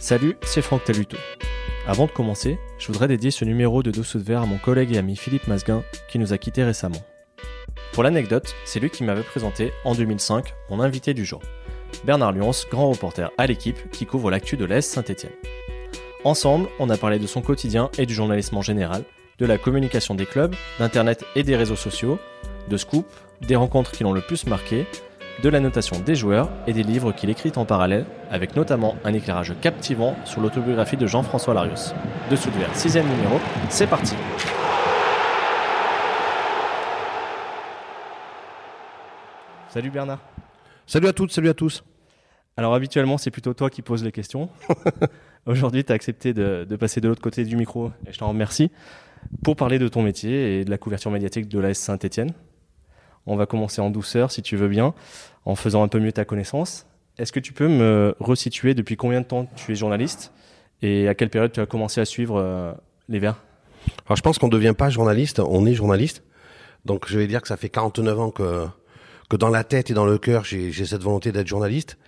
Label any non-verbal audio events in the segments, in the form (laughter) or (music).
Salut, c'est Franck Taluto. Avant de commencer, je voudrais dédier ce numéro de Dessous de Verre à mon collègue et ami Philippe Masguin, qui nous a quittés récemment. Pour l'anecdote, c'est lui qui m'avait présenté, en 2005, mon invité du jour. Bernard Lyons, grand reporter à l'équipe qui couvre l'actu de l'Est Saint-Etienne. Ensemble, on a parlé de son quotidien et du journalisme en général, de la communication des clubs, d'Internet et des réseaux sociaux, de Scoop, des rencontres qui l'ont le plus marqué, de la notation des joueurs et des livres qu'il écrit en parallèle, avec notamment un éclairage captivant sur l'autobiographie de Jean-François Larios. Dessous de verre, sixième numéro, c'est parti Salut Bernard Salut à toutes, salut à tous Alors habituellement c'est plutôt toi qui poses les questions. (laughs) Aujourd'hui tu as accepté de, de passer de l'autre côté du micro et je t'en remercie pour parler de ton métier et de la couverture médiatique de l'AS Saint-Etienne. On va commencer en douceur, si tu veux bien, en faisant un peu mieux ta connaissance. Est-ce que tu peux me resituer depuis combien de temps tu es journaliste et à quelle période tu as commencé à suivre euh, les Verts? Alors je pense qu'on ne devient pas journaliste, on est journaliste. Donc je vais dire que ça fait 49 ans que, que dans la tête et dans le cœur, j'ai cette volonté d'être journaliste.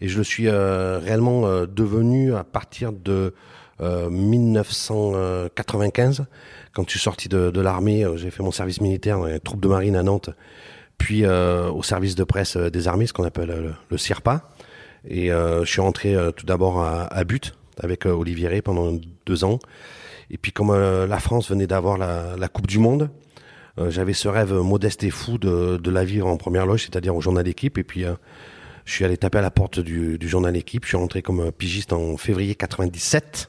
Et je le suis euh, réellement euh, devenu à partir de 1995, quand je suis sorti de, de l'armée. j'ai fait mon service militaire dans les troupes de marine à Nantes puis euh, au service de presse euh, des armées, ce qu'on appelle euh, le, le, CIRPA. Et je suis rentré tout d'abord à, à, But avec Olivier Rey pendant deux ans. Et puis comme la France venait d'avoir la, la, Coupe du Monde, j'avais ce rêve modeste et fou de, de la vivre en première loge, c'est-à-dire au journal équipe. Et puis je suis allé taper à la porte du, du journal équipe. Je suis rentré comme pigiste en février 97.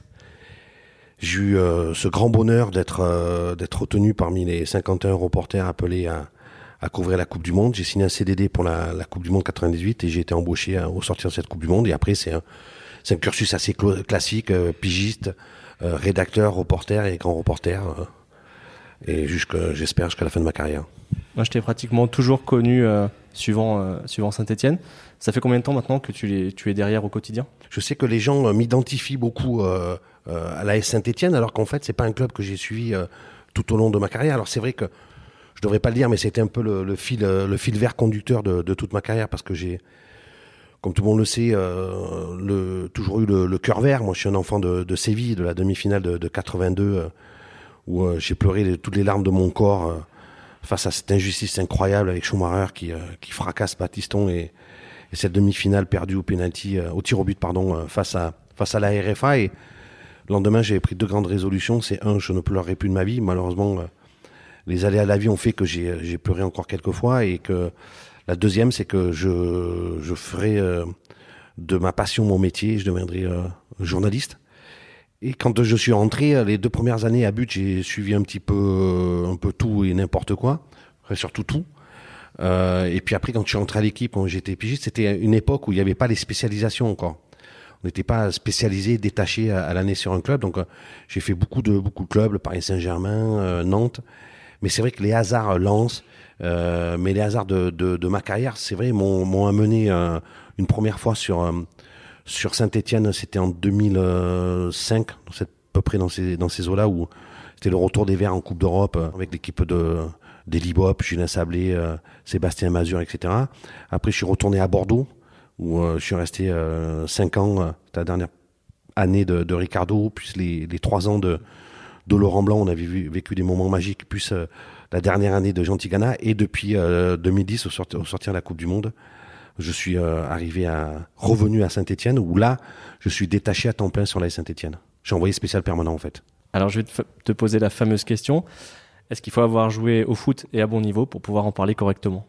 J'ai eu ce grand bonheur d'être d'être retenu parmi les 51 reporters appelés à, à couvrir la Coupe du Monde. J'ai signé un CDD pour la, la, Coupe du Monde 98 et j'ai été embauché à, au sortir de cette Coupe du Monde. Et après, c'est un, c'est un cursus assez classique, euh, pigiste, euh, rédacteur, reporter et grand reporter. Euh, et jusque, j'espère, jusqu'à la fin de ma carrière. Moi, je t'ai pratiquement toujours connu euh, suivant, euh, suivant Saint-Etienne. Ça fait combien de temps maintenant que tu, les, tu es derrière au quotidien? Je sais que les gens m'identifient beaucoup à la Saint-Etienne, alors qu'en fait, c'est pas un club que j'ai suivi tout au long de ma carrière. Alors c'est vrai que je devrais pas le dire, mais c'était un peu le, fil, le fil vert conducteur de, toute ma carrière parce que j'ai, comme tout le monde le sait, euh, le, toujours eu le, cœur vert. Moi, je suis un enfant de, Séville, de la demi-finale de, de 82, euh, où euh, j'ai pleuré toutes les larmes de mon corps euh, face à cette injustice incroyable avec Schumacher qui, euh, qui fracasse Batiston et, et cette demi-finale perdue au penalty, au tir au but, pardon, face à face à la RFA. Et le lendemain, j'avais pris deux grandes résolutions. C'est un, je ne pleurerai plus de ma vie. Malheureusement les aléas de la vie ont fait que j'ai pleuré encore quelques fois et que la deuxième, c'est que je, ferai euh, de ma passion mon métier, je deviendrai euh, journaliste. Et quand je suis rentré, les deux premières années à but, j'ai suivi un petit peu, un peu tout et n'importe quoi, surtout tout. Euh, et puis après, quand je suis rentré à l'équipe, quand j'étais pigiste, c'était une époque où il n'y avait pas les spécialisations encore. On n'était pas spécialisé, détaché à, l'année sur un club. Donc, euh, j'ai fait beaucoup de beaucoup de clubs, Paris Saint-Germain, euh, Nantes. Mais c'est vrai que les hasards lancent. Euh, mais les hasards de, de, de ma carrière, c'est vrai, m'ont amené euh, une première fois sur euh, sur Saint-Étienne. C'était en 2005, dans cette, à peu près dans ces dans ces eaux-là où c'était le retour des Verts en Coupe d'Europe euh, avec l'équipe de d'Eli Bop, Julien Sablé, euh, Sébastien Mazur, etc. Après, je suis retourné à Bordeaux où je suis resté cinq ans, la dernière année de, Ricardo, puis les, les trois ans de Laurent Blanc, on avait vécu des moments magiques, plus euh, la dernière année de Jean Tigana, et depuis euh, 2010, au, sortir, de la Coupe du Monde, je suis euh, arrivé à revenu à Saint-Etienne, où là, je suis détaché à temps plein sur la Saint-Etienne. Suis envoyé spécial permanent en fait. Alors je vais te poser la fameuse question. Est-ce qu'il faut avoir joué au foot et à bon niveau pour pouvoir en parler correctement?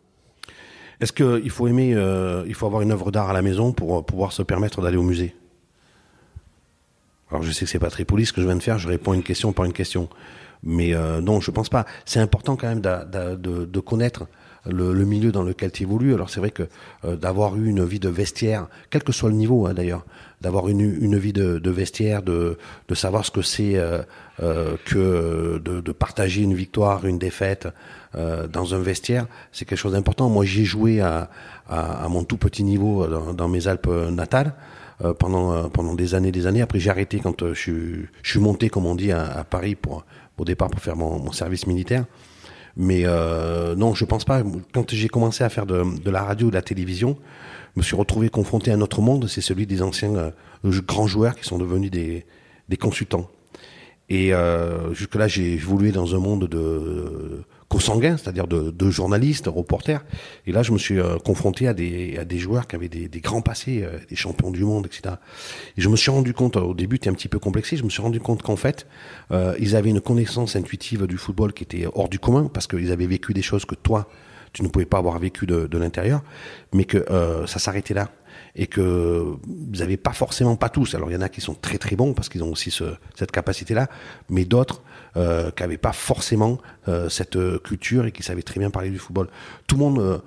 Est-ce qu'il faut aimer, euh, il faut avoir une œuvre d'art à la maison pour euh, pouvoir se permettre d'aller au musée? Alors je sais que c'est pas très poli ce que je viens de faire, je réponds une question par une question. Mais euh, non, je pense pas. C'est important quand même de, connaître le, milieu dans lequel tu évolues. Alors c'est vrai que d'avoir eu une vie de vestiaire, quel que soit le niveau hein, d'ailleurs, d'avoir une, une vie de, vestiaire, de, de savoir ce que c'est euh, euh, que de, partager une victoire, une défaite euh, dans un vestiaire, c'est quelque chose d'important. Moi j'ai joué à, à, mon tout petit niveau dans, mes Alpes natales. Pendant pendant des années des années après j'ai arrêté quand je suis monté comme on dit à, Paris pour au départ pour faire mon, service militaire Mais non, je pense pas. Quand j'ai commencé à faire de, la radio, de la télévision, me suis retrouvé confronté à un autre monde. C'est celui des anciens euh, grands joueurs qui sont devenus des, des consultants. Et euh, jusque-là, j'ai évolué dans un monde de consanguins, c'est-à-dire de, de, journalistes, reporters. Et là, je me suis euh, confronté à des, à des joueurs qui avaient des, des grands passés, euh, des champions du monde, etc. Et je me suis rendu compte, au début, c'était un petit peu complexé, je me suis rendu compte qu'en fait, euh, ils avaient une connaissance intuitive du football qui était hors du commun, parce qu'ils avaient vécu des choses que toi, tu ne pouvais pas avoir vécu de, l'intérieur, mais que euh, ça s'arrêtait là et que vous n'avez pas forcément pas tous. Alors il y en a qui sont très très bons parce qu'ils ont aussi ce, cette capacité-là, mais d'autres euh, qui n'avaient pas forcément euh, cette culture et qui savaient très bien parler du football. Tout le monde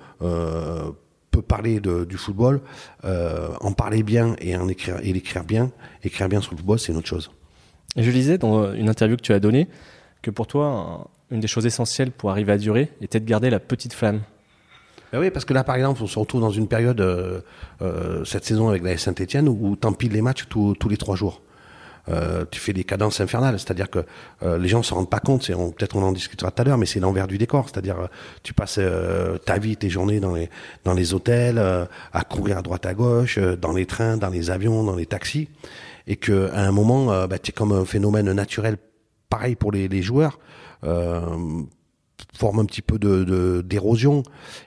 peut parler du football, en parler bien et en écrire et l'écrire bien. Écrire bien sur le football, c'est une autre chose. Je lisais dans une interview que tu as donnée que pour toi, une des choses essentielles pour arriver à durer était de garder la petite flamme. Ben oui, parce que là, par exemple, on se retrouve dans une période, euh, euh, cette saison avec la Saint-Etienne, où tu empiles les matchs tous, tous les trois jours. Euh, tu fais des cadences infernales, c'est-à-dire que euh, les gens ne se rendent pas compte, peut-être on en discutera tout à l'heure, mais c'est l'envers du décor, c'est-à-dire euh, tu passes euh, ta vie, tes journées dans les, dans les hôtels, à courir à droite à gauche, dans les trains, dans les avions, dans les taxis, et que à un moment, bah, tu es comme un phénomène naturel, pareil pour les, les joueurs forme un petit peu de d'érosion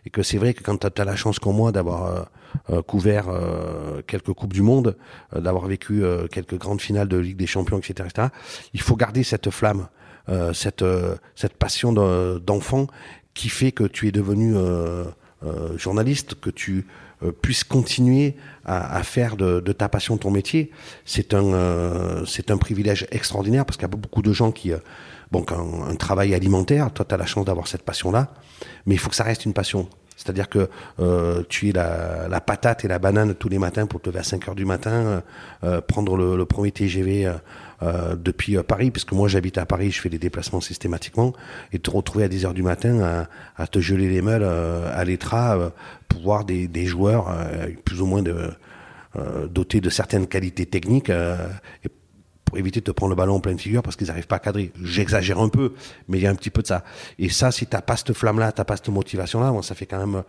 et que c'est vrai que quand tu as, la chance comme moi d'avoir euh, euh, couvert euh, quelques coupes du monde, euh, d'avoir vécu euh, quelques grandes finales de Ligue des Champions, etc., etc., il faut garder cette flamme, euh, cette cette passion d'enfant qui fait que tu es devenu journaliste, que tu puisses continuer à, à faire de, de, ta passion ton métier. C'est un c'est un privilège extraordinaire parce qu'il y a beaucoup de gens qui donc un, travail alimentaire. Toi, tu as la chance d'avoir cette passion-là, mais il faut que ça reste une passion. C'est-à-dire que euh, tu es la, patate et la banane tous les matins pour te lever à 5 heures du matin, euh, prendre le, premier TGV euh, euh, depuis euh, Paris, puisque moi j'habite à Paris, je fais des déplacements systématiquement, et te retrouver à 10 heures du matin à, te geler les meules euh, à l'étra pour voir des, joueurs plus ou moins dotés de certaines qualités techniques pour éviter de te prendre le ballon en pleine figure parce qu'ils n'arrivent pas à cadrer. J'exagère un peu, mais il y a un petit peu de ça. Et ça, si t'as pas cette flamme-là, t'as pas cette motivation-là, moi, ça fait quand même euh,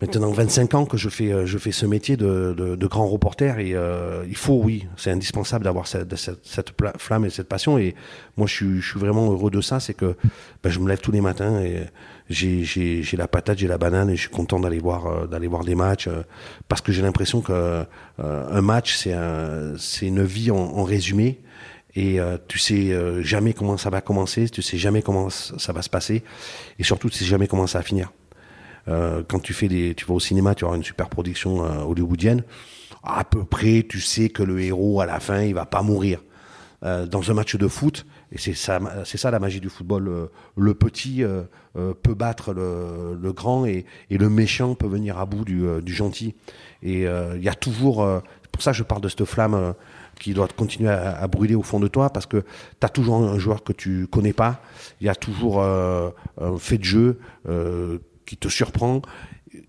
maintenant 25 ans que je fais, euh, je fais ce métier de, de, de grand reporter et euh, il faut, oui, c'est indispensable d'avoir cette, cette, cette, flamme et cette passion. Et moi, je suis, je suis vraiment heureux de ça, c'est que ben, je me lève tous les matins et j'ai la patate, j'ai la banane et je suis content d'aller voir euh, d'aller voir des matchs euh, parce que j'ai l'impression que euh, un match c'est un, c'est une vie en, résumé et euh, tu sais jamais comment ça va commencer, tu sais jamais comment ça va se passer et surtout tu sais jamais comment ça va finir. Quand tu fais tu vas au cinéma, tu auras une super production hollywoodienne. À peu près, tu sais que le héros à la fin, il va pas mourir. dans un match de foot, et c'est ça, c'est ça la magie du football. Le, le petit euh, euh, peut battre le, grand et, le méchant peut venir à bout du, euh, gentil. Et il euh, y a toujours, euh, pour ça je parle de cette flamme qui doit continuer à, brûler au fond de toi parce que tu as toujours un joueur que tu connais pas. Il y a toujours un fait de jeu qui te surprend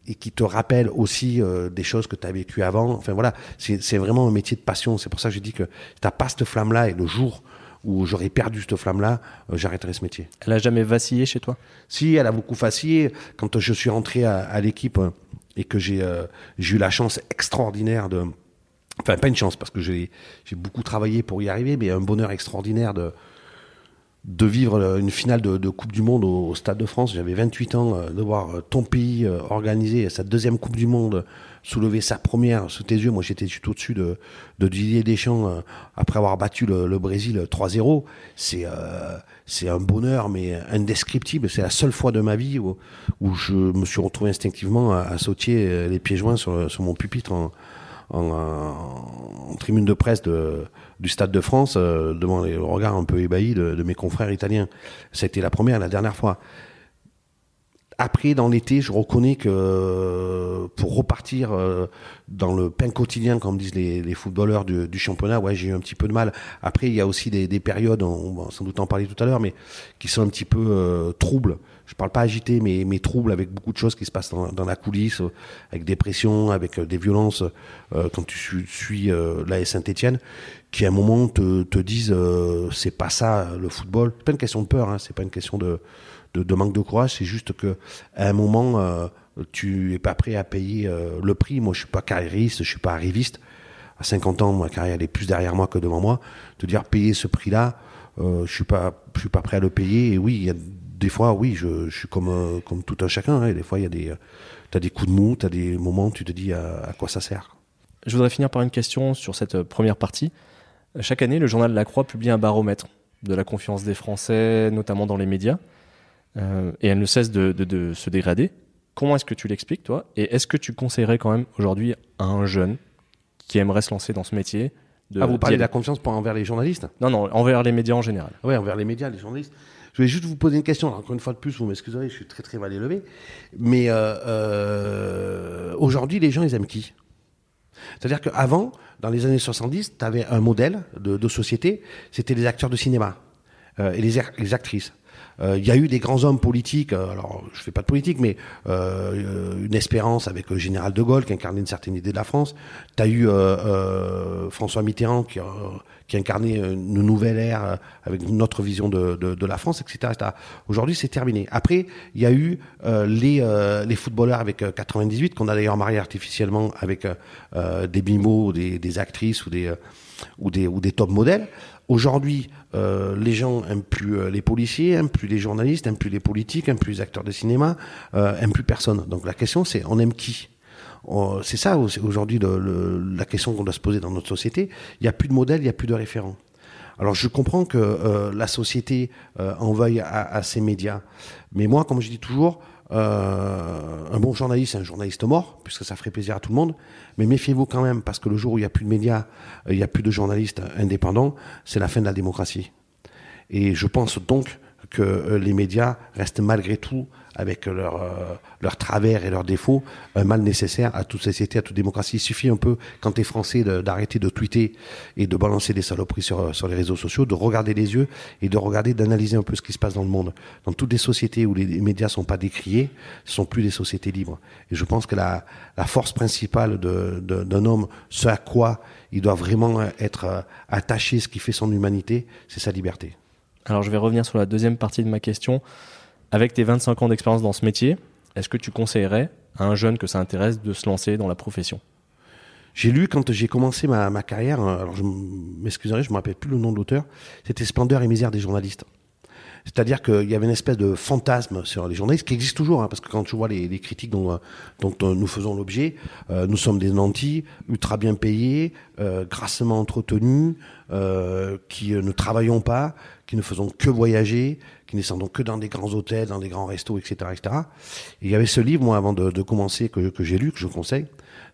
et qui te rappelle aussi euh, des choses que tu as vécues avant. Enfin voilà, c'est vraiment un métier de passion. C'est pour ça que je dis que tu pas cette flamme-là et le jour où j'aurais perdu cette flamme-là, euh, j'arrêterais ce métier. Elle a jamais vacillé chez toi? Si, elle a beaucoup vacillé. Quand je suis rentré à, à l'équipe euh, et que j'ai euh, eu la chance extraordinaire de... Enfin, pas une chance, parce que j'ai beaucoup travaillé pour y arriver, mais un bonheur extraordinaire de, de vivre une finale de, de Coupe du Monde au, au, Stade de France. J'avais 28 ans, de voir ton pays organiser sa deuxième Coupe du Monde soulever sa première sous tes yeux. Moi, j'étais tout au-dessus de, de Didier Deschamps euh, après avoir battu le, le Brésil 3-0. C'est euh, c'est un bonheur, mais indescriptible. C'est la seule fois de ma vie où, où je me suis retrouvé instinctivement à, à sauter euh, les pieds joints sur, sur mon pupitre en, en, en, tribune de presse de, du Stade de France, euh, devant les regards un peu ébahis de, de mes confrères italiens. Été la première, la dernière fois. Après, dans l'été, je reconnais que pour repartir euh, dans le pain quotidien, comme disent les, footballeurs du, championnat, ouais, j'ai eu un petit peu de mal. Après, il y a aussi des, des périodes, on va sans doute en parler tout à l'heure, mais qui sont un petit peu euh, troubles. Je parle pas agité, mais, mais troubles avec beaucoup de choses qui se passent dans, la coulisse, avec des pressions, avec euh, des violences, euh, quand tu suis, suis euh, Saint-Etienne, qui à un moment te, te disent c'est pas ça le football. C'est pas une question de peur, hein, c'est pas une question de de, manque de courage. C'est juste que à un moment, tu es pas prêt à payer le prix. Moi, je suis pas carriériste, je suis pas arriviste. À 50 ans, ma carrière elle est plus derrière moi que devant moi. Te dire payer ce prix-là, je suis pas, je suis pas prêt à le payer. Et oui, des fois, oui, je, suis comme, tout un chacun. Hein. des fois, il y a des, as des coups de mou, tu as des moments tu te dis à quoi ça sert. Je voudrais finir par une question sur cette première partie. Chaque année, le journal La Croix publie un baromètre de la confiance des Français, notamment dans les médias, euh, et elle ne cesse de, se dégrader. Comment est-ce que tu l'expliques, toi? Et est-ce que tu conseillerais quand même aujourd'hui à un jeune qui aimerait se lancer dans ce métier de, Ah, vous parlez de la confiance pour envers les journalistes? Non, non, envers les médias en général. Oui, envers les médias, les journalistes. Je vais juste vous poser une question. encore une fois de plus, vous m'excuserez, je suis très très mal élevé. Mais euh, euh, aujourd'hui, les gens, ils aiment qui? C'est-à-dire qu'avant, dans les années 70, tu avais un modèle de, société, c'était les acteurs de cinéma euh, et les, actrices. Euh, il y a eu des grands hommes politiques, euh, alors je fais pas de politique, mais une espérance avec le général de Gaulle qui incarnait une certaine idée de la France. Tu as eu François Mitterrand qui, qui incarnait une nouvelle ère avec notre vision de, de, de la France, etc. Aujourd'hui, c'est terminé. Après, il y a eu les, les footballeurs avec 98, qu'on a d'ailleurs marié artificiellement avec des bimos, des, des actrices ou des, ou des, ou des top modèles. Aujourd'hui, euh, les gens aiment plus euh, les policiers, aiment plus les journalistes, aiment plus les politiques, aiment plus les acteurs de cinéma, euh, aiment plus personne. Donc la question, c'est on aime qui? C'est ça aujourd'hui la question qu'on doit se poser dans notre société. Il n'y a plus de modèle, il n'y a plus de référent. Alors je comprends que euh, la société en veuille à, à, ces médias, mais moi, comme je dis toujours, euh, un bon journaliste, c'est un journaliste mort, puisque ça ferait plaisir à tout le monde. Mais méfiez-vous quand même, parce que le jour où il n'y a plus de médias, euh, il n'y a plus de journalistes indépendants, c'est la fin de la démocratie. Et je pense donc que euh, les médias restent malgré tout avec leurs leur travers et leurs défauts, un mal nécessaire à toute société, à toute démocratie. Il suffit un peu, quand tu es français, d'arrêter de, tweeter et de balancer des saloperies sur, sur les réseaux sociaux, de regarder les yeux et de regarder, d'analyser un peu ce qui se passe dans le monde. Dans toutes les sociétés où les médias sont pas décriés, ce sont plus des sociétés libres. Et je pense que la, la force principale d'un homme, ce à quoi il doit vraiment être attaché, ce qui fait son humanité, c'est sa liberté. Alors je vais revenir sur la deuxième partie de ma question. Avec tes 25 ans d'expérience dans ce métier, est-ce que tu conseillerais à un jeune que ça intéresse de se lancer dans la profession? J'ai lu quand j'ai commencé ma, ma, carrière, euh, alors je m'excuserai, je ne me rappelle plus le nom de l'auteur, c'était Splendeur et misère des journalistes. C'est-à-dire qu'il y avait une espèce de fantasme sur les journalistes qui existe toujours, hein, parce que quand tu vois les, critiques dont, euh, dont, euh, nous faisons l'objet, nous sommes des nantis, ultra bien payés, grassement entretenus, qui ne travaillons pas, qui ne faisons que voyager, qui ne descendons que dans des grands hôtels, dans des grands restos, etc. etc. Et il y avait ce livre, moi, avant de, commencer, que, que j'ai lu, que je conseille,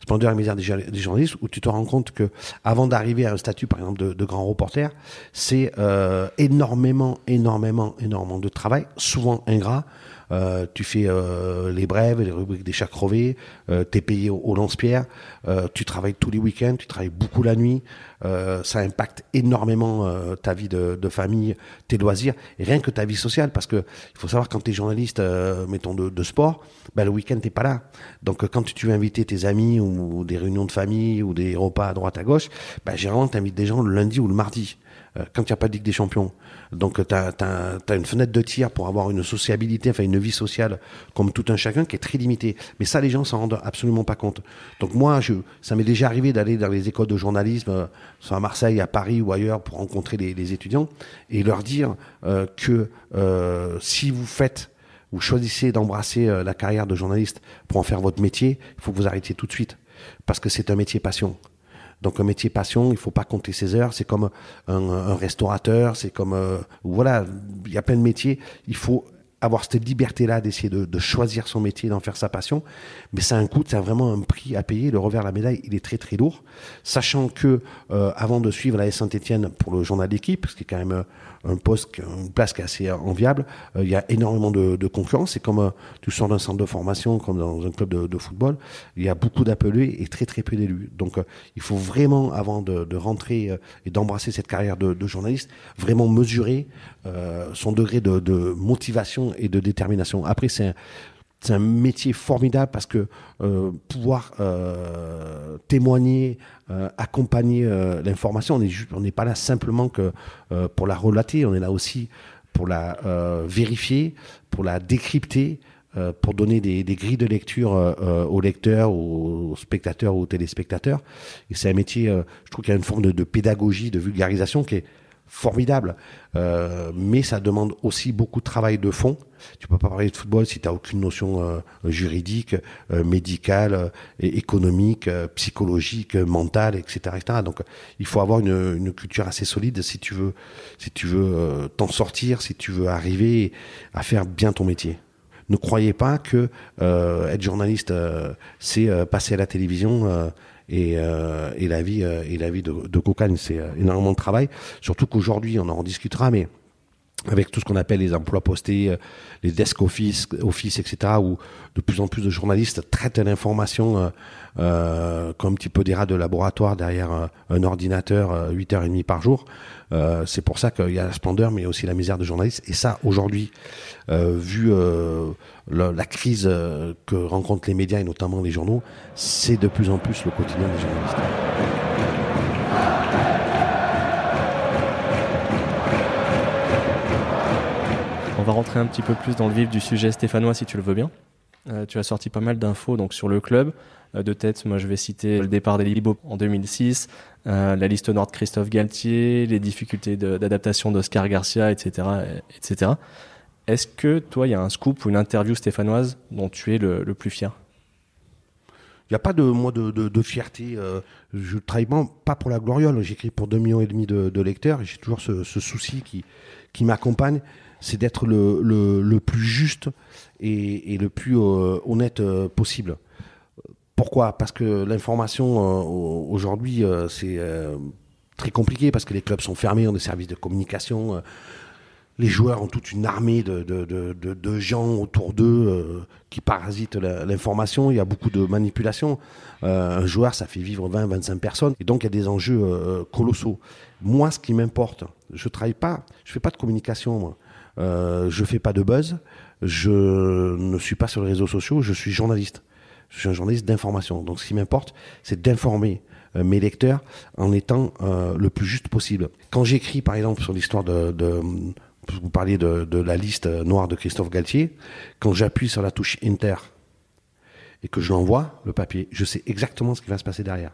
Splendeur et misère des, des, journalistes, où tu te rends compte que avant d'arriver à un statut, par exemple, de, de grand reporter, c'est euh, énormément, énormément, énormément de travail, souvent ingrat, euh, tu fais euh, les brèves, les rubriques des chats crevés, euh, tu es payé au, au lance-pierre, tu travailles tous les week-ends, tu travailles beaucoup la nuit, euh, ça impacte énormément ta vie de, de, famille, tes loisirs, rien que ta vie sociale, parce que il faut savoir quand tu es journaliste, mettons de, de, sport, ben, le week-end t'es pas là. Donc quand tu veux inviter tes amis ou des réunions de famille ou des repas à droite à gauche, ben, généralement tu invites des gens le lundi ou le mardi. Euh, quand il n'y a pas de Ligue des Champions. Donc tu as, une fenêtre de tir pour avoir une sociabilité, enfin une vie sociale comme tout un chacun qui est très limitée. Mais ça, les gens s'en rendent absolument pas compte. Donc moi, je, ça m'est déjà arrivé d'aller dans les écoles de journalisme, euh, soit à Marseille, à Paris ou ailleurs, pour rencontrer les, étudiants et leur dire euh, que euh, si vous faites vous choisissez d'embrasser la carrière de journaliste pour en faire votre métier, il faut que vous arrêtiez tout de suite. Parce que c'est un métier passion. Donc un métier passion, il faut pas compter ses heures. C'est comme un, un restaurateur, c'est comme euh, voilà, il y a plein de métiers. Il faut avoir cette liberté-là d'essayer de, choisir son métier, d'en faire sa passion. Mais ça a un coût, ça vraiment un prix à payer. Le revers de la médaille, il est très très lourd. Sachant que euh, avant de suivre la Saint-Etienne pour le journal d'équipe, ce qui est quand même un poste, une place qui est assez enviable. Euh, il y a énormément de, de concurrence. C'est comme euh, tu sors d'un centre de formation, comme dans un club de, de football. Il y a beaucoup d'appelés et très très peu d'élus. Donc euh, il faut vraiment, avant de, de rentrer et d'embrasser cette carrière de, journaliste, vraiment mesurer son degré de, motivation et de détermination. Après, c'est c'est un métier formidable parce que euh, pouvoir euh, témoigner, euh, accompagner l'information, on n'est pas là simplement que pour la relater, on est là aussi pour la vérifier, pour la décrypter, pour donner des, grilles de lecture aux lecteurs, aux, spectateurs ou aux téléspectateurs. Et c'est un métier, je trouve qu'il y a une forme de, de, pédagogie, de vulgarisation qui est formidable. Euh, mais ça demande aussi beaucoup de travail de fond. Tu peux pas parler de football si tu n'as aucune notion euh, juridique, euh, médicale, économique, psychologique, mentale, etc., etc. Donc, il faut avoir une, une, culture assez solide si tu veux, si tu veux t'en sortir, si tu veux arriver à faire bien ton métier. Ne croyez pas que être journaliste, c'est passer à la télévision et, euh, et la vie euh, et la vie de, de c'est euh, énormément de travail. Surtout qu'aujourd'hui, on en discutera, mais avec tout ce qu'on appelle les emplois postés, les desk office, office, etc., où de plus en plus de journalistes traitent l'information euh, comme un petit peu des rats de laboratoire derrière un ordinateur 8h30 par jour. Euh, c'est pour ça qu'il y a la splendeur, mais aussi la misère de journalistes. Et ça, aujourd'hui, euh, vu euh, la, crise que rencontrent les médias et notamment les journaux, c'est de plus en plus le quotidien des journalistes. On va rentrer un petit peu plus dans le vif du sujet stéphanois, si tu le veux bien. tu as sorti pas mal d'infos donc sur le club. de tête, moi je vais citer le départ des Libo en 2006, euh, la liste noire de Christophe Galtier, les difficultés d'adaptation d'Oscar Garcia, etc., etc. Est-ce que toi, il y a un scoop ou une interview stéphanoise dont tu es le, plus fier? Il n'y a pas de moi de, fierté. Euh, je travaille pas pour la gloriole. J'écris pour 2 millions et demi de, lecteurs. J'ai toujours ce, souci qui, qui m'accompagne, c'est d'être le, plus juste et, le plus euh, honnête possible. Pourquoi? Parce que l'information euh, aujourd'hui, euh, c'est euh, très compliqué parce que les clubs sont fermés, ont des services de communication. les joueurs ont toute une armée de, de, gens autour d'eux qui parasitent l'information. Il y a beaucoup de manipulation. un joueur, ça fait vivre 20, 25 personnes. Et donc, il y a des enjeux colossaux. Moi, ce qui m'importe, je travaille pas, je fais pas de communication, moi. Je fais pas de buzz. Je ne suis pas sur les réseaux sociaux. Je suis journaliste. Je suis un journaliste d'information. Donc ce qui m'importe, c'est d'informer euh, mes lecteurs en étant euh, le plus juste possible. Quand j'écris, par exemple, sur l'histoire de, vous parliez de, de, la liste noire de Christophe Galtier, quand j'appuie sur la touche Enter et que je l'envoie, le papier, je sais exactement ce qui va se passer derrière.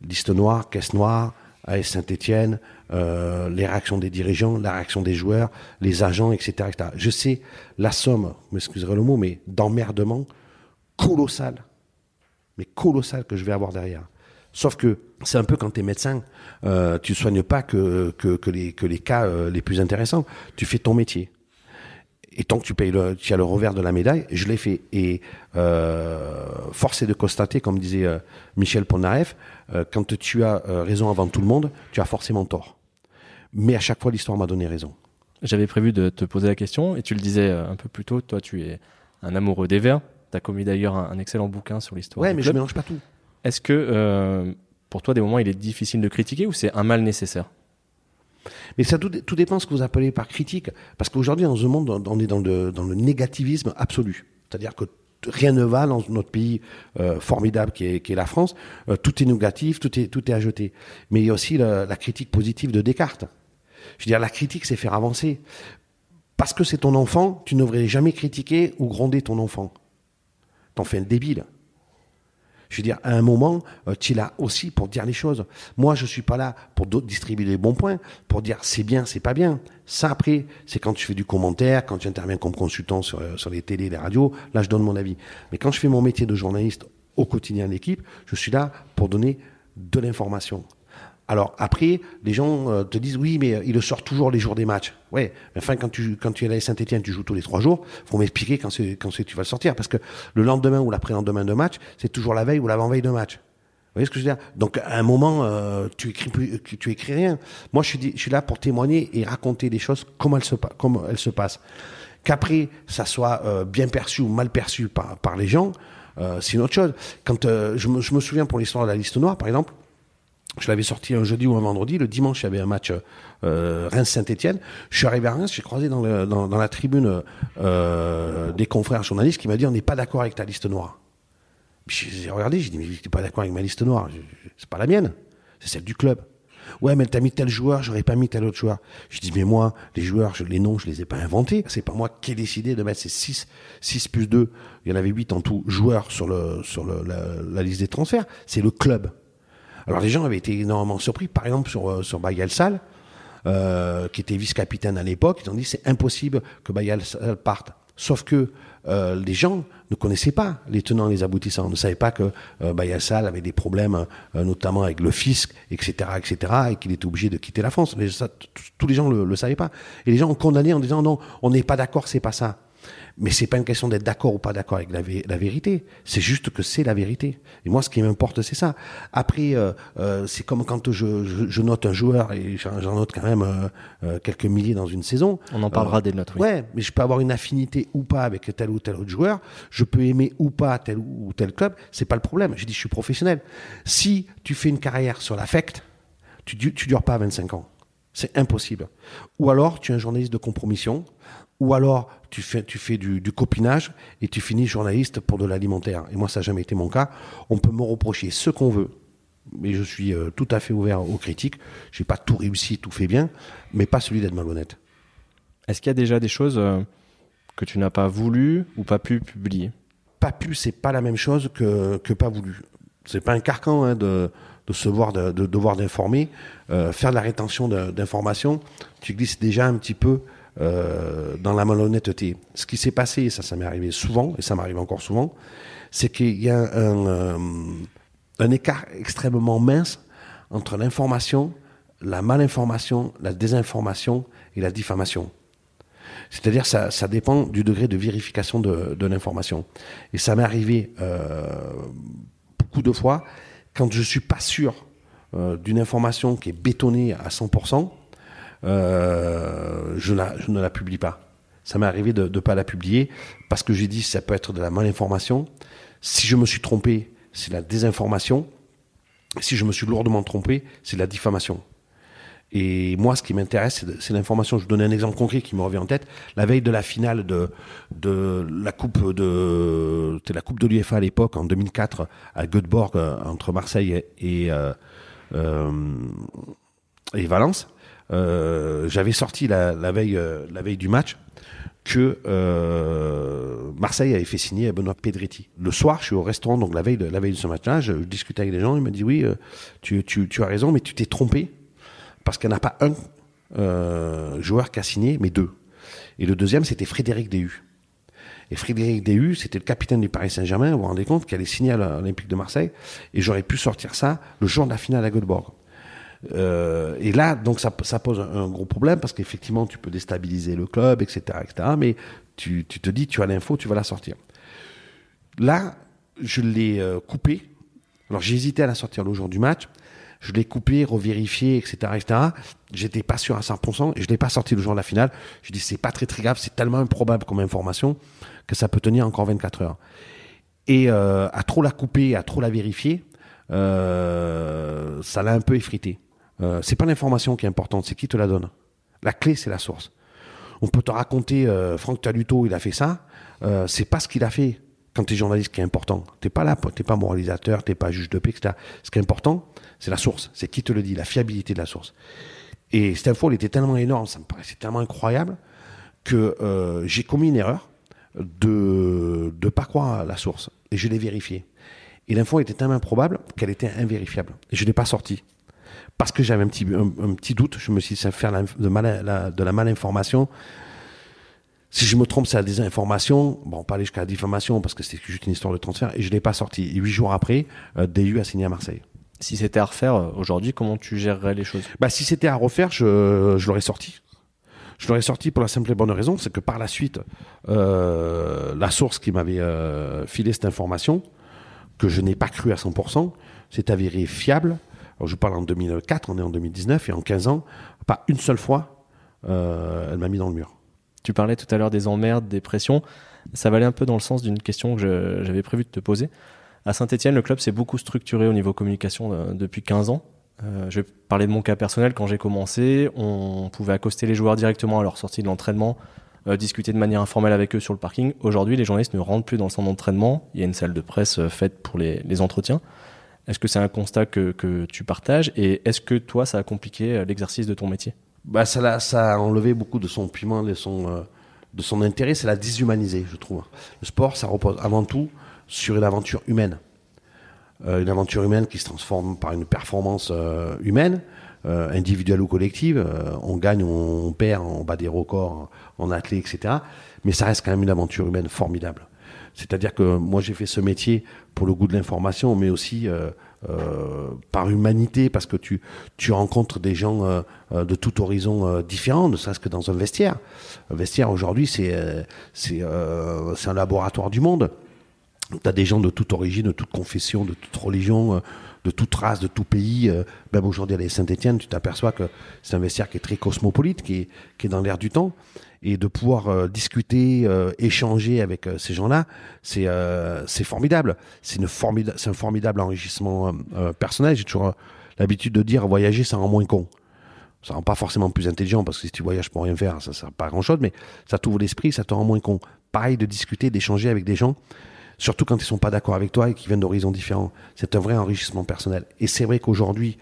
Liste noire, caisse noire, AS Saint-Etienne, euh, les réactions des dirigeants, la réaction des joueurs, les agents, etc. etc. Je sais la somme, m'excuserez le mot, mais d'emmerdement colossal, mais colossal que je vais avoir derrière. Sauf que c'est un peu quand tu es médecin, euh, tu ne soignes pas que, que, les, que les cas euh, les plus intéressants, tu fais ton métier. Et tant que tu payes le, tu as le revers de la médaille, je l'ai fait. Et euh, force est de constater, comme disait euh, Michel Polnareff, quand tu as raison avant tout le monde, tu as forcément tort. Mais à chaque fois, l'histoire m'a donné raison. J'avais prévu de te poser la question, et tu le disais un peu plus tôt, toi tu es un amoureux des Verts, tu as commis d'ailleurs un, excellent bouquin sur l'histoire. Ouais, mais je mélange pas tout. Est-ce que euh, pour toi, des moments, il est difficile de critiquer ou c'est un mal nécessaire? Mais ça tout, dépend de ce que vous appelez par critique. Parce qu'aujourd'hui, dans ce monde, on est dans le, dans le négativisme absolu. C'est-à-dire que rien ne va dans notre pays euh, formidable qui est, est, la France. Euh, tout est négatif, tout est, tout est à jeter. Mais il y a aussi la, la critique positive de Descartes. Je veux dire, la critique, c'est faire avancer. Parce que c'est ton enfant, tu ne devrais jamais critiquer ou gronder ton enfant t'en fais un débile. Je veux dire, à un moment, euh, tu es là aussi pour dire les choses. Moi, je suis pas là pour distribuer les bons points, pour dire c'est bien, c'est pas bien. Ça, après, c'est quand tu fais du commentaire, quand tu interviens comme consultant sur, euh, sur les télés, les radios, là, je donne mon avis. Mais quand je fais mon métier de journaliste au quotidien d'équipe, je suis là pour donner de l'information. Alors après, les gens euh, te disent oui, mais il le sort toujours les jours des matchs. Ouais, mais enfin quand tu quand tu es à Saint-Etienne, tu joues tous les trois jours. Faut m'expliquer quand quand tu vas le sortir parce que le lendemain ou l'après-lendemain de match, c'est toujours la veille ou l'avant-veille de match. Vous voyez ce que je veux dire? Donc à un moment, euh, tu écris plus, tu écris rien. Moi, je suis je suis là pour témoigner et raconter des choses comme elles se comme elles se passent. Qu'après ça soit euh, bien perçu ou mal perçu par par les gens, c'est une autre chose. Quand je me, je me souviens pour l'histoire de la liste noire, par exemple je l'avais sorti un jeudi ou un vendredi. Le dimanche, il y avait un match euh, Reims-Saint-Etienne. Je suis arrivé à Reims, j'ai croisé dans, dans, la tribune euh, des confrères journalistes qui m'a dit on n'est pas d'accord avec ta liste noire. J'ai regardé, j'ai dit mais n'es pas d'accord avec ma liste noire. C'est pas la mienne, c'est celle du club. Ouais, mais t'as mis tel joueur, j'aurais pas mis tel autre joueur. Je dis, mais moi, les joueurs, je, les noms, je les ai pas inventés. C'est pas moi qui ai décidé de mettre ces 6, 6 plus 2, il y en avait 8 en tout, joueurs sur, le, sur le, la, liste des transferts. C'est le club. Alors les gens avaient été énormément surpris, par exemple sur, euh, sur Bayal Sal, euh, qui était vice-capitaine à l'époque, ils ont dit c'est impossible que Bayal Sal parte. Sauf que euh, les gens ne connaissaient pas les tenants et les aboutissants, ne savaient pas que euh, Bayassal avait des problèmes, notamment avec le fisc, etc., etc., et qu'il était obligé de quitter la France. Mais tous les gens le, le savaient pas. Et les gens ont condamné en disant non, on n'est pas d'accord, c'est pas ça. Mais c'est pas une question d'être d'accord ou pas d'accord avec la, la vérité. C'est juste que c'est la vérité. Et moi, ce qui m'importe, c'est ça. Après, euh, euh, c'est comme quand je, je, je, note un joueur et j'en note quand même euh, quelques milliers dans une saison. On en parlera des notes. Oui. Ouais, mais je peux avoir une affinité ou pas avec tel ou tel autre joueur. Je peux aimer ou pas tel ou tel club. C'est pas le problème. Je dis, je suis professionnel. Si tu fais une carrière sur l'affect, tu, tu dures pas 25 ans. C'est impossible. Ou alors, tu es un journaliste de compromission ou alors tu fais, tu fais du, du, copinage et tu finis journaliste pour de l'alimentaire. Et moi, ça n'a jamais été mon cas. On peut me reprocher ce qu'on veut, mais je suis euh, tout à fait ouvert aux critiques. J'ai pas tout réussi, tout fait bien, mais pas celui d'être malhonnête. Est-ce qu'il y a déjà des choses euh, que tu n'as pas voulu ou pas pu publier? Pas pu, c'est pas la même chose que, que pas voulu. C'est pas un carcan hein, de, de se voir, de, de devoir d'informer. Euh, faire de la rétention d'informations, tu glisses déjà un petit peu euh, dans la malhonnêteté. Ce qui s'est passé, ça, ça m'est arrivé souvent, et ça m'arrive encore souvent, c'est qu'il y a un, euh, écart extrêmement mince entre l'information, la malinformation, la désinformation et la diffamation. C'est-à-dire ça, ça dépend du degré de vérification de, l'information. Et ça m'est arrivé euh, beaucoup de fois quand je suis pas sûr d'une information qui est bétonnée à 100%, euh, je, ne la publie pas. Ça m'est arrivé de ne pas la publier parce que j'ai dit ça peut être de la malinformation. Si je me suis trompé, c'est la désinformation. Si je me suis lourdement trompé, c'est la diffamation. Et moi, ce qui m'intéresse, c'est l'information. Je vous donne un exemple concret qui me revient en tête. La veille de la finale de, de la coupe de, c'était la coupe de à l'époque, en 2004, à Göteborg, entre Marseille et, euh, euh, et Valence. Euh, j'avais sorti la, veille, euh, la veille du match que euh, Marseille avait fait signer à Benoît Pedretti. Le soir, je suis au restaurant, donc la veille de, la veille de ce match-là, je, je discutais avec des gens, il m'a dit oui, tu, tu, tu, as raison, mais tu t'es trompé, parce qu'il n'y en a pas un joueur qui a signé, mais deux. Et le deuxième, c'était Frédéric Déhu. Et Frédéric Déhu, c'était le capitaine du Paris Saint-Germain, vous vous rendez compte, qui allait signer à l'Olympique de Marseille, et j'aurais pu sortir ça le jour de la finale à Göteborg. Euh, et là, donc ça, ça pose un, gros problème parce qu'effectivement, tu peux déstabiliser le club, etc., etc. Mais tu, tu te dis, tu as l'info, tu vas la sortir. Là, je l'ai euh, coupé. Alors j'ai hésité à la sortir le jour du match. Je l'ai coupé, revérifié, etc., etc. J'étais pas sûr à 100% et je l'ai pas sorti le jour de la finale. Je dis c'est pas très très grave, c'est tellement improbable comme information que ça peut tenir encore 24 heures. Et euh, à trop la couper, à trop la vérifier, euh, ça l'a un peu effrité. Euh, c'est pas l'information qui est importante, c'est qui te la donne. La clé, c'est la source. On peut te raconter, euh, Franck Taluto, il a fait ça. Euh, c'est pas ce qu'il a fait quand tu es journaliste qui est important. T'es pas là, t'es pas moralisateur, t'es pas juge de paix, etc. Ce qui est important, c'est la source. C'est qui te le dit, la fiabilité de la source. Et cette info, elle était tellement énorme, ça me paraissait tellement incroyable que euh, j'ai commis une erreur de ne pas croire à la source. Et je l'ai vérifié. Et l'info était tellement improbable qu'elle était invérifiable. Et je ne l'ai pas sortie parce que j'avais un petit, un, un, petit doute, je me suis dit, ça faire la, de, mal, la, de la malinformation. Si je me trompe, c'est la désinformation. Bon, pas aller jusqu'à la diffamation parce que c'était juste une histoire de transfert et je ne l'ai pas sorti. Et huit jours après, euh, DU a signé à Marseille. Si c'était à refaire euh, aujourd'hui, comment tu gérerais les choses? Bah, Si c'était à refaire, je, je l'aurais sorti. Je l'aurais sorti pour la simple et bonne raison, c'est que par la suite, euh, la source qui m'avait euh, filé cette information, que je n'ai pas cru à 100%, s'est avérée fiable alors je parle en 2004, on est en 2019, et en 15 ans, pas une seule fois, euh, elle m'a mis dans le mur. Tu parlais tout à l'heure des emmerdes, des pressions. Ça va aller un peu dans le sens d'une question que j'avais prévu de te poser. À Saint-Etienne, le club s'est beaucoup structuré au niveau communication euh, depuis 15 ans. Euh, je vais parler de mon cas personnel. Quand j'ai commencé, on pouvait accoster les joueurs directement à leur sortie de l'entraînement, discuter de manière informelle avec eux sur le parking. Aujourd'hui, les journalistes ne rentrent plus dans le centre d'entraînement. Il y a une salle de presse faite pour les entretiens. Est-ce que c'est un constat que, que tu partages et est-ce que toi, ça a compliqué l'exercice de ton métier? Bah, ça, a, ça a enlevé beaucoup de son piment, de son, de son intérêt, c'est la déshumaniser, je trouve. Le sport, ça repose avant tout sur une aventure humaine. une aventure humaine qui se transforme par une performance humaine, euh, individuelle ou collective. Euh, on gagne, on, perd, on bat des records en athlée, etc. Mais ça reste quand même une aventure humaine formidable. C'est-à-dire que moi j'ai fait ce métier pour le goût de l'information, mais aussi euh, par humanité, parce que tu, rencontres des gens de tout horizon différents, ne serait-ce que dans un vestiaire. Un vestiaire aujourd'hui, c'est un laboratoire du monde. Tu as des gens de toute origine, de toute confession, de toute religion, de toute race, de tout pays. Euh, même aujourd'hui à Saint-Etienne, tu t'aperçois que c'est un vestiaire qui est très cosmopolite, qui est, qui est dans l'air du temps. Et de pouvoir euh, discuter, euh, échanger avec ces gens-là, c'est formidable. C'est un formidable enrichissement personnel. J'ai toujours l'habitude de dire voyager, ça rend moins con. Ça rend pas forcément plus intelligent parce que si tu voyages pour rien faire, ça sert pas grand chose, mais ça t'ouvre l'esprit, ça te rend moins con. Pareil de discuter, d'échanger avec des gens surtout quand ils sont pas d'accord avec toi et qu'ils viennent d'horizons différents. C'est un vrai enrichissement personnel. Et c'est vrai qu'aujourd'hui,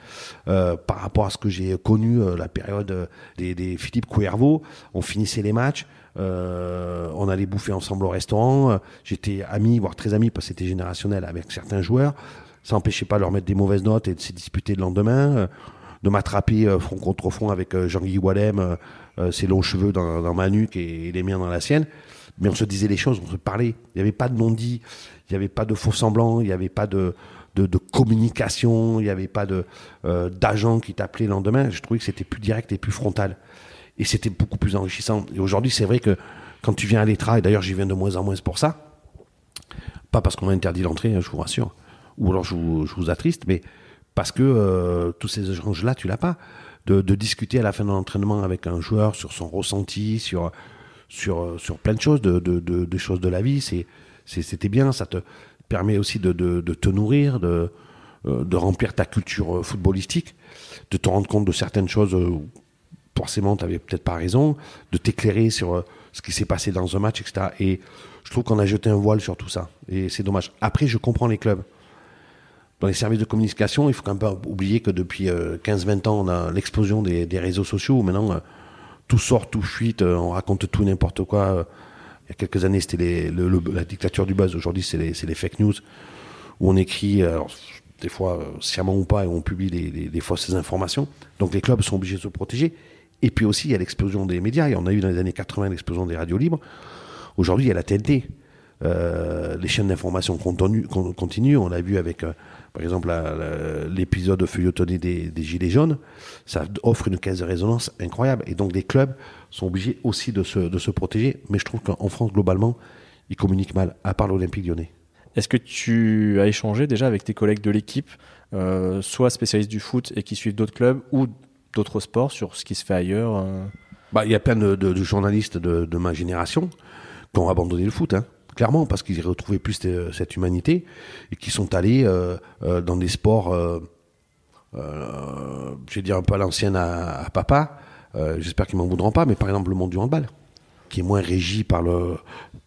euh, par rapport à ce que j'ai connu, euh, la période euh, des, Philippe Couervo, on finissait les matchs, on allait bouffer ensemble au restaurant. J'étais ami, voire très ami, parce que c'était générationnel avec certains joueurs. Ça n'empêchait pas de leur mettre des mauvaises notes et de se disputer le lendemain. de m'attraper front contre front avec Jean-Guy Wallem, ses longs cheveux dans, dans ma nuque et les miens dans la sienne mais on se disait les choses, on se parlait. Il n'y avait pas de non-dit, il n'y avait pas de faux semblants, il n'y avait pas de, de, communication, il n'y avait pas de euh, d'agent qui t'appelait le lendemain. Je trouvais que c'était plus direct et plus frontal. Et c'était beaucoup plus enrichissant. Et aujourd'hui, c'est vrai que quand tu viens à l'ETRA, et d'ailleurs j'y viens de moins en moins pour ça, pas parce qu'on m'a interdit l'entrée, hein, je vous rassure, ou alors je vous, je vous attriste, mais parce que euh, tous ces échanges-là, tu l'as pas. De, de, discuter à la fin de l'entraînement avec un joueur sur son ressenti, sur sur, euh, sur plein de choses, de, de, de, choses de la vie. C'était bien, ça te permet aussi de, te nourrir, de, euh, de remplir ta culture euh, footballistique, de te rendre compte de certaines choses forcément tu n'avais peut-être pas raison, de t'éclairer sur ce qui s'est passé dans un match, etc. Et je trouve qu'on a jeté un voile sur tout ça. Et c'est dommage. Après, je comprends les clubs. Dans les services de communication, il faut quand même pas oublier que depuis 15-20 ans, on a l'explosion des, des réseaux sociaux. Maintenant, tout sort, tout fuite, euh, on raconte tout n'importe quoi. Euh, il y a quelques années, c'était la dictature du buzz. Aujourd'hui, c'est les, fake news où on écrit, des fois euh, sciemment ou pas, et on publie des, fausses informations. Donc les clubs sont obligés de se protéger. Et puis aussi, il y a l'explosion des médias. Y en a eu dans les années 80 l'explosion des radios libres. Aujourd'hui, il y a la TNT. les chaînes d'information continuent. On l'a vu avec par exemple, l'épisode feuilletonné des, des, Gilets jaunes, ça offre une caisse de résonance incroyable. Et donc, les clubs sont obligés aussi de se, de se protéger. Mais je trouve qu'en France, globalement, ils communiquent mal, à part l'Olympique lyonnais. Est-ce que tu as échangé déjà avec tes collègues de l'équipe, euh, soit spécialistes du foot et qui suivent d'autres clubs ou d'autres sports sur ce qui se fait ailleurs euh? Bah, Il y a plein de, de, journalistes de, de, ma génération qui ont abandonné le foot. Hein clairement, parce qu'ils retrouvaient plus cette humanité et qui sont allés euh, euh, dans des sports, euh, je vais dire un peu à l'ancienne à, papa. J'espère qu'ils m'en voudront pas, mais par exemple le monde du handball, qui est moins régi par le,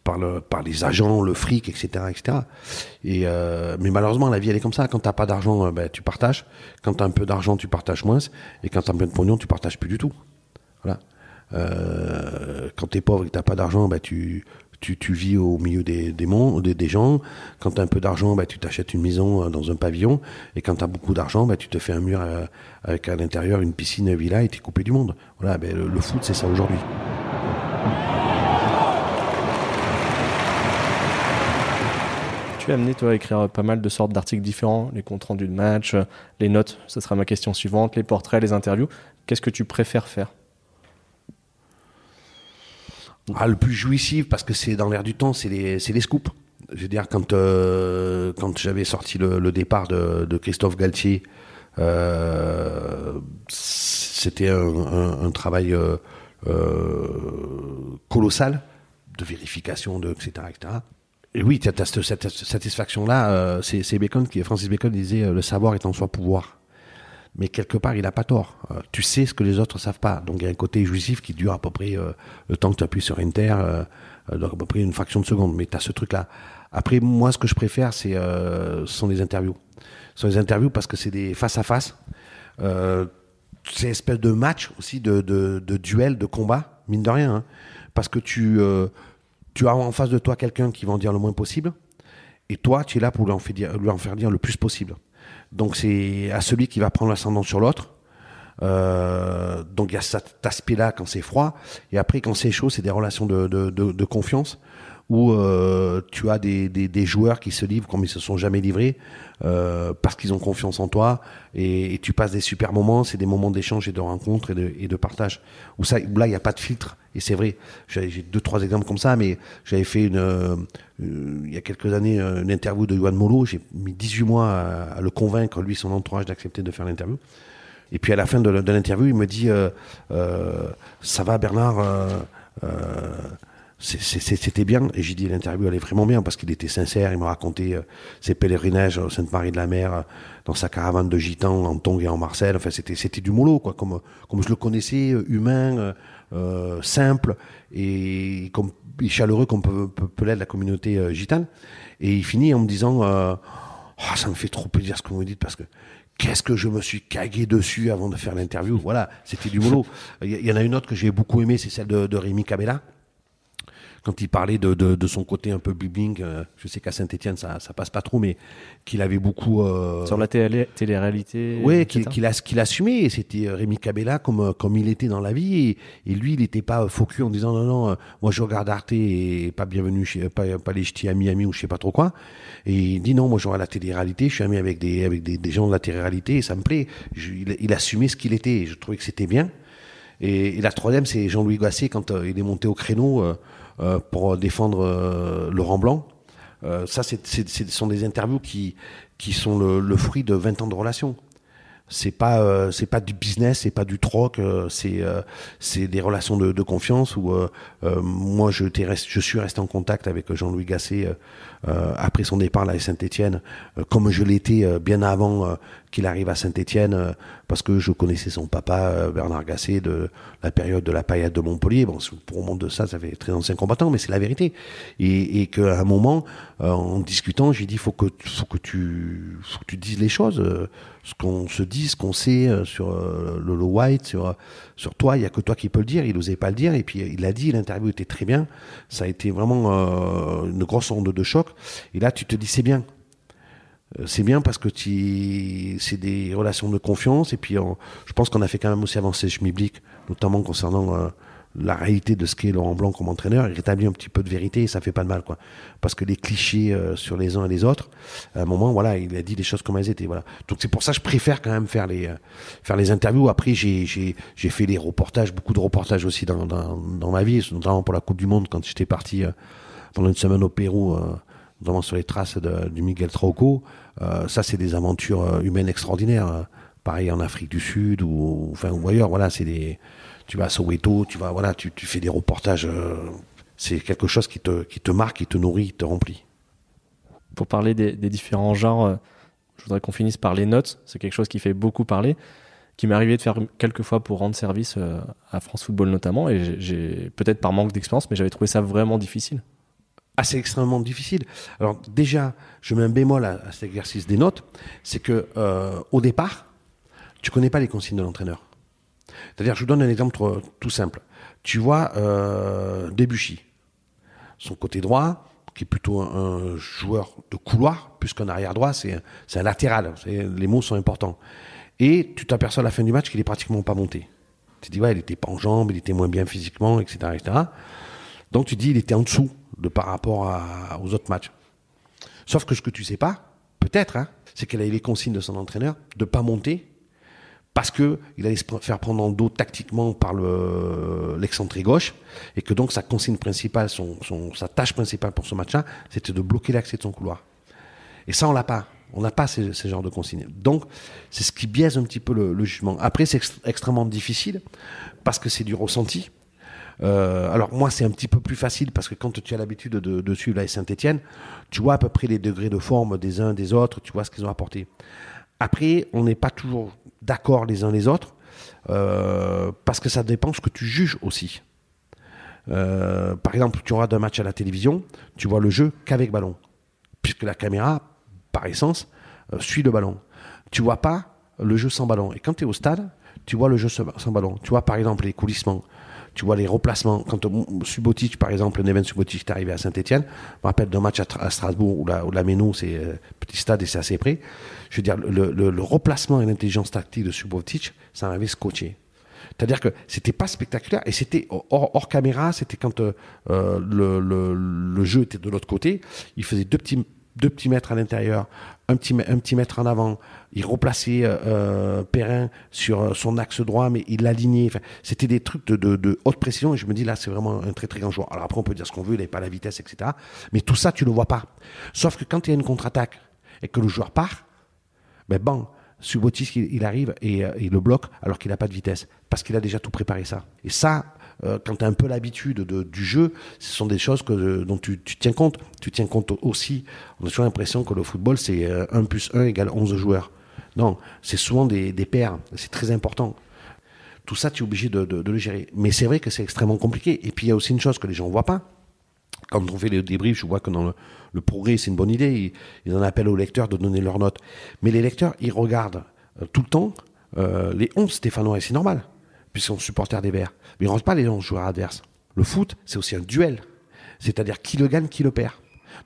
par le, par les agents, le fric, etc., etc. Et mais malheureusement, la vie elle est comme ça. Quand t'as pas d'argent, ben, tu partages. Quand tu as un peu d'argent, tu partages moins. Et quand tu as un peu de pognon, tu partages plus du tout. Voilà. Euh, quand es pauvre et que t'as pas d'argent, ben tu tu, vis au milieu des, des, gens. Quand tu as un peu d'argent, bah, tu t'achètes une maison euh, dans un pavillon. Et quand tu as beaucoup d'argent, bah, tu te fais un mur euh, avec à l'intérieur une piscine, une villa et tu es coupé du monde. Voilà, ben, le, foot, c'est ça aujourd'hui. Tu as amené, toi, à écrire pas mal de sortes d'articles différents, les comptes rendus de match, les notes, ce sera ma question suivante, les portraits, les interviews. Qu'est-ce que tu préfères faire? Ah, le plus jouissif, parce que c'est dans l'air du temps, c'est les, les scoops. Je veux dire, quand, euh, quand j'avais sorti le, départ de, Christophe Galtier, euh, c'était un, travail euh, colossal de vérification, de, etc., etc. Et oui, tu cette satisfaction-là. c'est Bacon qui, Francis Bacon disait le savoir est en soi pouvoir mais quelque part, il n'a pas tort. Euh, tu sais ce que les autres savent pas. Donc il y a un côté jouissif qui dure à peu près euh, le temps que tu appuies sur Enter, euh, à peu près une fraction de seconde. Mais tu as ce truc-là. Après, moi, ce que je préfère, c'est, ce sont les interviews. sur les interviews parce que c'est des face à face. Euh, c'est espèce de match aussi, de, de, de, duel, de combat, mine de rien. Hein. parce que tu, euh, tu as en face de toi quelqu'un qui va en dire le moins possible. Et toi, tu es là pour lui en, faire dire, lui en faire dire le plus possible. Donc c'est à celui qui va prendre l'ascendant sur l'autre. Euh, donc il y a cet aspect-là quand c'est froid. Et après, quand c'est chaud, c'est des relations de, de, de, de confiance où euh, tu as des, des, joueurs qui se livrent comme ils se sont jamais livrés euh, parce qu'ils ont confiance en toi et, tu passes des super moments. C'est des moments d'échange et de rencontre et de, partage. Où, ça, où là, il n'y a pas de filtre. Et c'est vrai, j'ai deux, trois exemples comme ça, mais j'avais fait euh, il y a quelques années une interview de Johan Molo. J'ai mis 18 mois à, le convaincre, lui, son entourage, d'accepter de faire l'interview. Et puis à la fin de, l'interview, il me dit Ça va, Bernard c'était bien. Et j'ai dit l'interview elle est vraiment bien parce qu'il était sincère. Il m'a raconté euh, ses pèlerinages à Sainte-Marie de la Mer, euh, dans sa caravane de gitans en Tongue et en Marseille. Enfin, c'était c'était du mollo, quoi, comme comme je le connaissais, euh, humain, euh, simple et comme et chaleureux comme peut, peut, peut l'être la communauté euh, gitane. Et il finit en me disant oh, ça me fait trop plaisir ce que vous me dites parce que qu'est-ce que je me suis cagué dessus avant de faire l'interview. Voilà, c'était du mollo. (laughs) Il y, en a une autre que j'ai beaucoup aimé, c'est celle de, de Rémi Cabella quand il parlait de, de, de, son côté un peu bibbing, euh, je sais qu'à Saint-Etienne ça, ça passe pas trop, mais qu'il avait beaucoup euh, sur la télé, télé-réalité. Oui, qu'il qu a qu'il assumait. C'était Rémi Cabella comme comme il était dans la vie et, et lui il n'était pas focus en disant non non, moi je regarde Arte et pas bienvenue chez pas, pas les ch'tis à Miami ou je sais pas trop quoi. Et il dit non, moi je vois la télé-réalité, je suis ami avec des avec des, des gens de la télé-réalité et ça me plaît. Je, il, il assumait ce qu'il était. Et je trouvais que c'était bien. Et, et, la troisième, c'est Jean-Louis Gasset quand euh, il est monté au créneau euh, euh, pour défendre euh, Laurent Blanc. Euh, ça, c'est, ce sont des interviews qui, qui sont le, le, fruit de 20 ans de relation. C'est pas, euh, c'est pas du business, c'est pas du troc, euh, c'est, c'est des relations de, de confiance où moi, je, rest, je suis resté en contact avec Jean-Louis Gasset après son départ à Saint-Etienne, comme je l'étais bien avant qu'il arrive à Saint-Etienne, parce que je connaissais son papa, Bernard Gasset, de la période de la paillade de Montpellier. Bon, pour monde de ça, ça fait très ancien combattant, mais c'est la vérité. Et, et qu'à un moment, euh, en discutant, j'ai dit, faut que, faut que tu, faut que tu dises les choses, euh, ce qu'on se dit, ce qu'on sait euh, sur Lolo White, sur, sur toi, il y a que toi qui peux le dire. Il n'osait pas le dire, et puis il l'a dit. L'interview était très bien. Ça a été vraiment une grosse onde de choc. Et là, tu te dis, c'est bien c'est bien parce que c'est des relations de confiance et puis je pense qu'on a fait quand même aussi avancer Schmiblik, notamment concernant euh, la réalité de ce qu'est Laurent Blanc comme entraîneur. Il rétablit un petit peu de vérité et ça fait pas de mal, quoi. Parce que les clichés euh, sur les uns et les autres, à un moment, voilà, il a dit les choses comme elles étaient, voilà. Donc c'est pour ça que je préfère quand même faire les euh, faire les interviews. Après, j'ai fait des reportages, beaucoup de reportages aussi dans dans, ma vie, notamment pour la Coupe du Monde quand j'étais parti euh, pendant une semaine au Pérou. Euh, notamment sur les traces de, du Miguel Trauco. Euh, ça, c'est des aventures euh, humaines extraordinaires. Euh, pareil en Afrique du Sud ou, enfin, ailleurs. Voilà, c'est des. Tu vas à Soweto, tu vas, voilà, tu, fais des reportages. Euh, c'est quelque chose qui te, marque, qui te nourrit, qui te remplit. Pour parler des, des différents genres, je voudrais qu'on finisse par les notes. C'est quelque chose qui fait beaucoup parler, qui m'est arrivé de faire quelques fois pour rendre service à France Football notamment. Et j'ai peut-être par manque d'expérience, mais j'avais trouvé ça vraiment difficile assez extrêmement difficile. Alors déjà, je mets un bémol à, cet exercice des notes, c'est que euh, au départ, tu connais pas les consignes de l'entraîneur. C'est-à-dire, je vous donne un exemple tout simple. Tu vois euh, Debuchy, son côté droit, qui est plutôt un, joueur de couloir, plus qu'un arrière droit, c'est un, latéral. Les mots sont importants. Et tu t'aperçois à la fin du match qu'il est pratiquement pas monté. Tu te dis, ouais, il était pas en jambes, il était moins bien physiquement, etc., etc. Donc tu dis, il était en dessous de par rapport aux autres matchs. Sauf que ce que tu sais pas, peut-être, hein, c'est qu'elle a eu les consignes de son entraîneur de pas monter parce que il allait se faire prendre le dos tactiquement par le l'excentré gauche et que donc sa consigne principale, son, sa tâche principale pour ce match-là, c'était de bloquer l'accès de son couloir. Et ça, on l'a pas. On n'a pas ces genres de consignes. Donc, c'est ce qui biaise un petit peu le, le jugement. Après, c'est ext extrêmement difficile parce que c'est du ressenti. Euh, alors moi c'est un petit peu plus facile parce que quand tu as l'habitude de, suivre la Saint-Etienne, tu vois à peu près les degrés de forme des uns des autres, tu vois ce qu'ils ont apporté. Après, on n'est pas toujours d'accord les uns les autres euh, parce que ça dépend ce que tu juges aussi. Euh, par exemple, tu auras un match à la télévision, tu vois le jeu qu'avec ballon, puisque la caméra, par essence, suit le ballon. Tu vois pas le jeu sans ballon. Et quand tu es au stade, tu vois le jeu sans ballon. Tu vois par exemple les coulissements, tu vois les replacements. Quand Subotic, par exemple, Neven Subotic est arrivé à Saint-Etienne, je me rappelle d'un match à, Strasbourg où la, où c'est euh, petit stade et c'est assez près. Je veux dire, le, replacement et l'intelligence tactique de Subotic, ça m'avait scotché. C'est-à-dire que c'était pas spectaculaire et c'était hors, caméra, c'était quand euh, euh, le, jeu était de l'autre côté. Il faisait deux petits mètres à l'intérieur, un petit, mètre en avant. Il replaçait euh, Perrin sur son axe droit, mais il l'alignait. C'était des trucs de, haute précision et je me dis là, c'est vraiment un très très grand joueur. Alors après, on peut dire ce qu'on veut, il n'avait pas la vitesse, etc. Mais tout ça, tu le vois pas. Sauf que quand il y a une contre-attaque et que le joueur part, ben bon, Subotis, il, arrive et euh, il le bloque alors qu'il n'a pas de vitesse, parce qu'il a déjà tout préparé ça. Et ça, euh, quand tu as un peu l'habitude du jeu, ce sont des choses que, dont tu, tiens compte. Tu tiens compte aussi, on a toujours l'impression que le football, c'est 1 euh, plus 1 égale 11 joueurs. Non, c'est souvent des, des paires, c'est très important. Tout ça, tu es obligé de, le gérer. Mais c'est vrai que c'est extrêmement compliqué. Et puis il y a aussi une chose que les gens ne voient pas, quand on fait les débriefs, je vois que dans le, progrès, c'est une bonne idée. Ils, en appellent aux lecteurs de donner leurs notes. Mais les lecteurs, ils regardent euh, tout le temps euh, les 11 Stéphanois, et c'est normal, puisqu'ils sont supporters des Verts. Mais ils ne regardent pas les 11 joueurs adverses. Le foot, c'est aussi un duel. C'est-à-dire qui le gagne, qui le perd.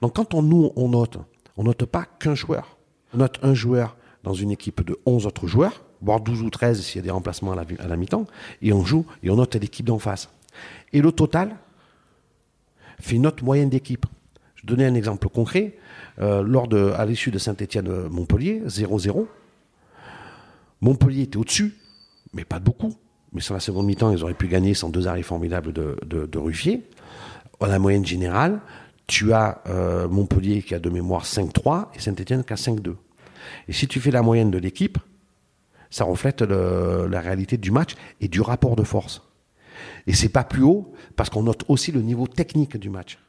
Donc quand on, nous, on note, on note pas qu'un joueur. On note un joueur dans une équipe de 11 autres joueurs, voire 12 ou 13 s'il y a des remplacements à la, mi-temps, et on joue et on note l'équipe d'en face. Et le total, fait une note moyenne d'équipe. Je donnais un exemple concret. Euh, lors de, à l'issue de Saint-Etienne-Montpellier, 0-0, Montpellier était au-dessus, mais pas beaucoup. Mais sur la seconde mi-temps, ils auraient pu gagner sans deux arrêts formidables de, de, Ruffier. À la moyenne générale, tu as euh, Montpellier qui a de mémoire 5-3 et Saint-Etienne qui a 5-2. Et si tu fais la moyenne de l'équipe, ça reflète la réalité du match et du rapport de force. Et c'est pas plus haut parce qu'on note aussi le niveau technique du match.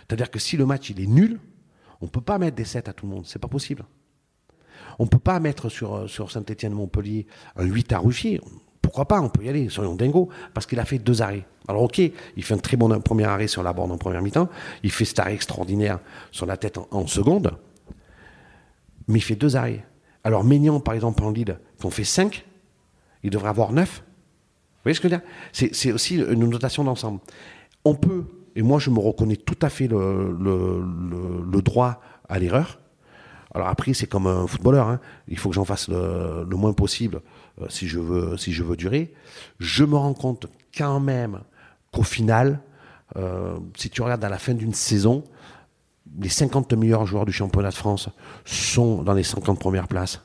C'est-à-dire que si le match est nul, on ne peut pas mettre des 7 à tout le monde, c'est pas possible. On ne peut pas mettre sur, sur Saint-Etienne-Montpellier un 8 à Ruffier. Pourquoi pas On peut y aller, soyons dingo, parce qu'il a fait deux arrêts. Alors ok, il fait un très bon premier arrêt sur la borne en première mi-temps, il fait cet arrêt extraordinaire sur la tête en, seconde, mais il fait deux arrêts. Alors Ménian, par exemple, en lead, qu'on fait 5, il devrait avoir 9 voyez ce que je veux dire? C'est aussi une notation d'ensemble. On peut, et moi je me reconnais tout à fait le, droit à l'erreur. Alors après, c'est comme un footballeur, hein. il faut que j'en fasse le, moins possible si, je veux, si je veux durer. Je me rends compte quand même qu'au final, euh, si tu regardes à la fin d'une saison, les 50 meilleurs joueurs du championnat de France sont dans les 50 premières places.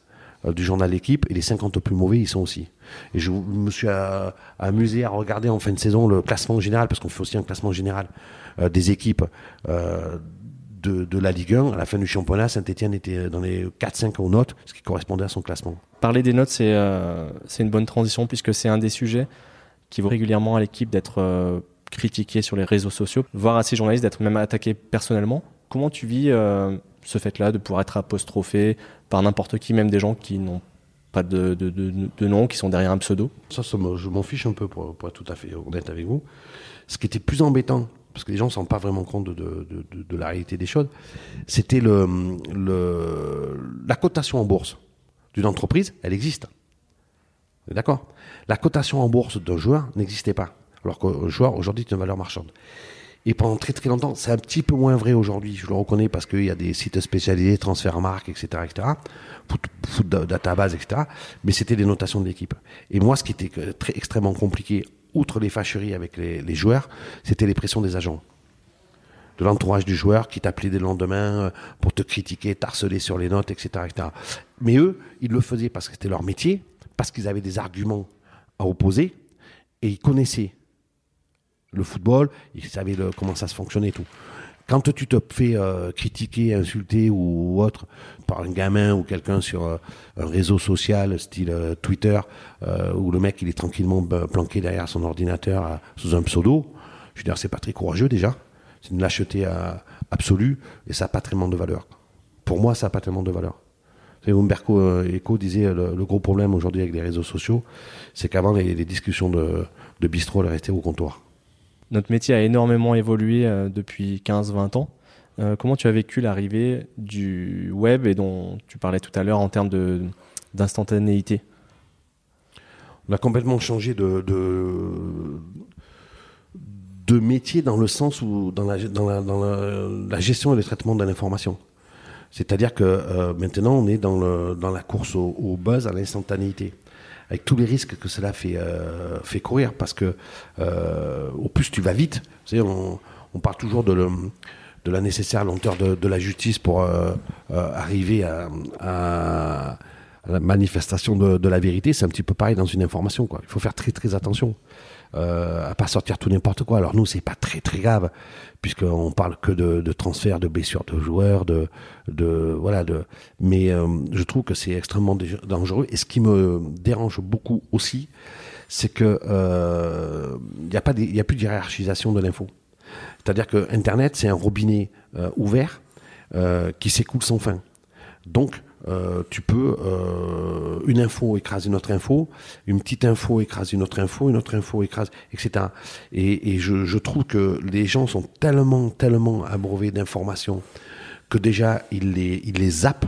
Euh, du journal L'équipe et les 50 plus mauvais, ils sont aussi. Et je me suis euh, amusé à regarder en fin de saison le classement général, parce qu'on fait aussi un classement général euh, des équipes de, de, la Ligue 1. À la fin du championnat, Saint-Etienne était dans les 4-5 aux notes, ce qui correspondait à son classement. Parler des notes, c'est c'est une bonne transition, puisque c'est un des sujets qui vaut régulièrement à l'équipe d'être critiqué sur les réseaux sociaux, voire à ces journalistes d'être même attaqués personnellement. Comment tu vis ce fait-là de pouvoir être apostrophé par n'importe qui, même des gens qui n'ont pas de, de, nom, qui sont derrière un pseudo? Ça, je m'en fiche un peu, pour, être tout à fait honnête avec vous. Ce qui était plus embêtant, parce que les gens ne se rendent pas vraiment compte de, la réalité des choses, c'était la cotation en bourse d'une entreprise, elle existe. D'accord? La cotation en bourse d'un joueur n'existait pas. Alors qu'un joueur, aujourd'hui, est une valeur marchande. Et pendant très très longtemps, c'est un petit peu moins vrai aujourd'hui, je le reconnais parce qu'il y a des sites spécialisés, transfert marque, etc., etc., foot, foot database, etc. Mais c'était des notations de l'équipe. Et moi, ce qui était très extrêmement compliqué, outre les fâcheries avec les, joueurs, c'était les pressions des agents de l'entourage du joueur qui t'appelait des lendemains euh, pour te critiquer, t'harceler sur les notes, etc., etc. Mais eux, ils le faisaient parce que c'était leur métier, parce qu'ils avaient des arguments à opposer, et ils connaissaient le football, ils savaient comment ça se fonctionnait et tout. Quand tu te fais euh, critiquer, insulter ou, autre par un gamin ou quelqu'un sur euh, un réseau social style Twitter, où le mec il est tranquillement planqué derrière son ordinateur sous un pseudo, je veux dire c'est pas très courageux déjà, c'est une lâcheté absolue et ça n'a pas tellement de valeur. Pour moi ça n'a pas tellement de valeur. Umberco Eco disait le, gros problème aujourd'hui avec les réseaux sociaux, c'est qu'avant les, discussions de, de bistrot elles restaient au comptoir. Notre métier a énormément évolué euh, depuis 15-20 ans. comment tu as vécu l'arrivée du web et dont tu parlais tout à l'heure en termes d'instantanéité? On a complètement changé de, de, métier dans le sens où dans la, dans la, gestion et le traitement de l'information. C'est-à-dire que maintenant, on est dans, le, dans la course au, buzz, à l'instantanéité avec tous les risques que cela fait, euh, courir, parce que euh, au plus tu vas vite, on, on parle toujours de, de la nécessaire lenteur de, de la justice pour euh, arriver à, à, la manifestation de, de la vérité, c'est un petit peu pareil dans une information. Quoi. Il faut faire très très attention euh, à pas sortir tout n'importe quoi. Alors nous, c'est pas très très grave puisqu'on parle que de, de transfert de blessures de joueurs, de, de voilà, de. Mais euh, je trouve que c'est extrêmement dangereux. Et ce qui me dérange beaucoup aussi, c'est que il euh, n'y a pas, il a plus de de l'info. C'est-à-dire que Internet, c'est un robinet euh, ouvert euh, qui s'écoule sans fin. Donc euh, tu peux euh, une info écrase une autre info, une petite info écrase une autre info, une autre info écrase, etc. Et, et je, je, trouve que les gens sont tellement, tellement abreuvés d'informations que déjà ils les, ils les zappent,